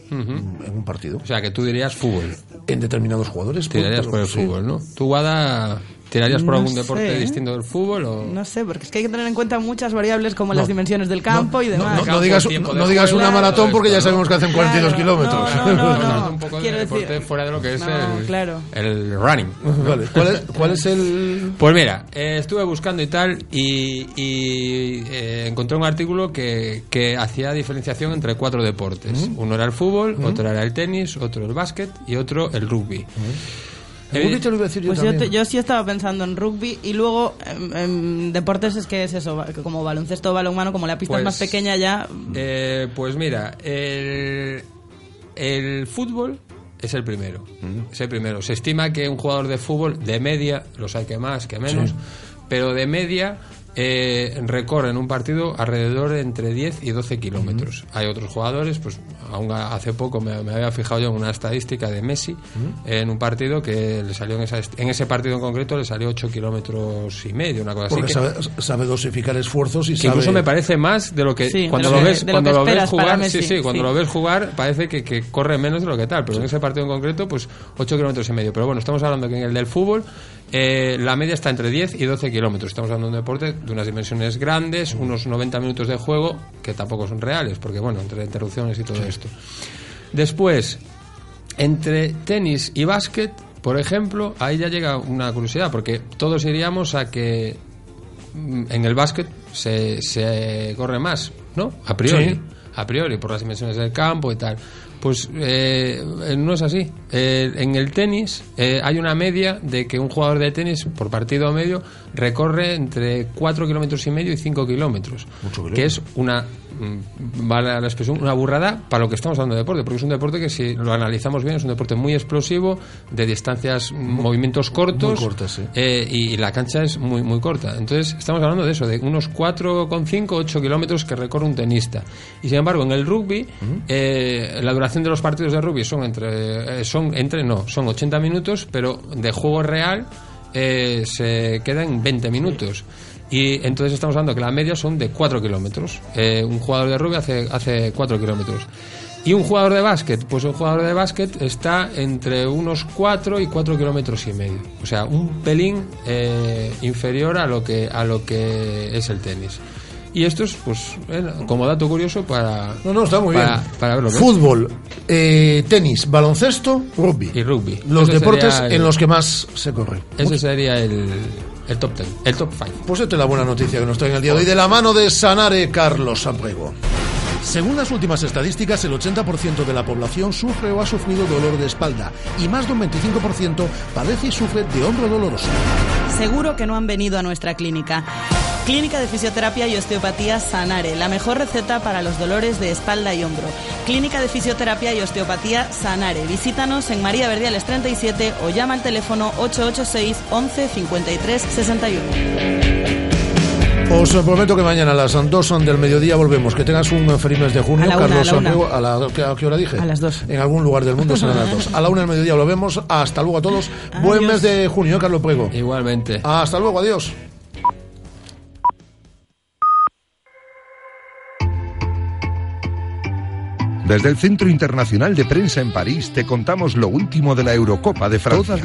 en un partido. o sea, que tú dirías fútbol. En determinados jugadores. Tirarías pues, por el sí. fútbol, ¿no? ¿Tú, Guada, tirarías por No algún sé, deporte ¿eh? distinto del fútbol o...? No sé, porque es que hay que tener en cuenta muchas variables como No. las dimensiones del campo y No, demás. no- no digas, no, no digas una maratón porque ya sabemos que hacen 42 kilómetros. Hablamos un poco de Quiero deporte decir- fuera de lo que es No, el, claro. el running. Vale, ¿cuál es, cuál es el...? Pues mira, eh, estuve buscando y tal y, y, eh, encontré un artículo que, que hacía diferenciación entre cuatro deportes. Uno era el fútbol, otro era el tenis, otro el básquet y otro el rugby. El rugby te lo iba a decir yo Pues yo, te- yo sí estaba pensando en rugby y luego en, en deportes es que es eso, como baloncesto o balonmano, como la pista es Pues, más pequeña ya. Eh, pues mira, el, el fútbol es el primero. Es el primero. Se estima que un jugador de fútbol, de media, los hay que más, que menos, Sí. pero de media eh, recorre en un partido alrededor de entre 10 y 12 kilómetros. Hay otros jugadores, pues aún hace poco me, me había fijado yo en una estadística de Messi en un partido que le salió en, esa, en ese partido en concreto le salió 8 kilómetros y medio, una cosa así. Porque que- sabe, dosificar esfuerzos y que sabe... incluso me parece más de lo que Sí, cuando lo ves cuando lo jugar Messi, sí sí cuando lo ves jugar parece que, que corre menos de lo que tal pero en ese partido en concreto pues 8 kilómetros y medio pero bueno estamos hablando que en el del fútbol eh, la media está entre 10 y 12 kilómetros estamos hablando de un deporte de unas dimensiones grandes unos 90 minutos de juego que tampoco son reales porque bueno entre interrupciones y todo esto después entre tenis y básquet, por ejemplo, ahí ya llega una curiosidad, porque todos iríamos a que mm, en el básquet se, se corre más, ¿no? A priori. Sí. A priori, por las dimensiones del campo y tal. Pues eh, no es así. Eh, en el tenis eh, hay una media de que un jugador de tenis por partido medio recorre entre 4 kilómetros y medio y 5 kilómetros. Que es una, mm, vale la expresión, una burrada para lo que estamos hablando de deporte, porque es un deporte que si lo analizamos bien es un deporte muy explosivo, de distancias, movimientos cortos, muy cortas, sí. eh, y la cancha es muy muy corta. Entonces estamos hablando de eso, de unos 4,5, 8 kilómetros que recorre un tenista. Y sin embargo en el rugby, eh, la duración de los partidos de rugby son entre, eh, son entre no, son 80 minutos, pero de juego real eh, se queda en 20 minutos. Y entonces estamos hablando que la media son de 4 kilómetros. Eh, un jugador de rugby hace, hace 4 kilómetros. Y un jugador de básquet, pues un jugador de básquet está entre unos 4 y 4 kilómetros y medio. O sea, un pelín eh, inferior a lo que a lo que es el tenis. Y esto es, pues, eh, como dato curioso para. No, no, está muy para, bien. para verlo. Fútbol, eh, tenis, baloncesto, rugby. Y rugby. Los Ese deportes sería el- en los que más se corre. Ese sería el, el top 10, el top 5. Pues esta es la buena noticia que nos trae en el día de hoy de la mano de Sanare Carlos Abrego. Según las últimas estadísticas, el 80% de la población sufre o ha sufrido dolor de espalda y más de un 25% padece y sufre de hombro doloroso. Seguro que no han venido a nuestra clínica. Clínica de Fisioterapia y Osteopatía Sanare, la mejor receta para los dolores de espalda y hombro. Clínica de Fisioterapia y Osteopatía Sanare. Visítanos en María Verdiales 37 o llama al teléfono 886 11 53 61. Os prometo que mañana a las 2 del mediodía volvemos. Que tengas un feliz mes de junio, A la una, Carlos a la una. Abrego. ¿A, la, ¿qué, a qué hora dije? A las dos. En algún lugar del mundo serán las 2. A la 1 del mediodía volvemos. Hasta luego a todos. Buen mes de junio, Carlos Prego. Igualmente. Hasta luego, adiós. Desde el Centro Internacional de Prensa en París te contamos lo último de la Eurocopa de Francia.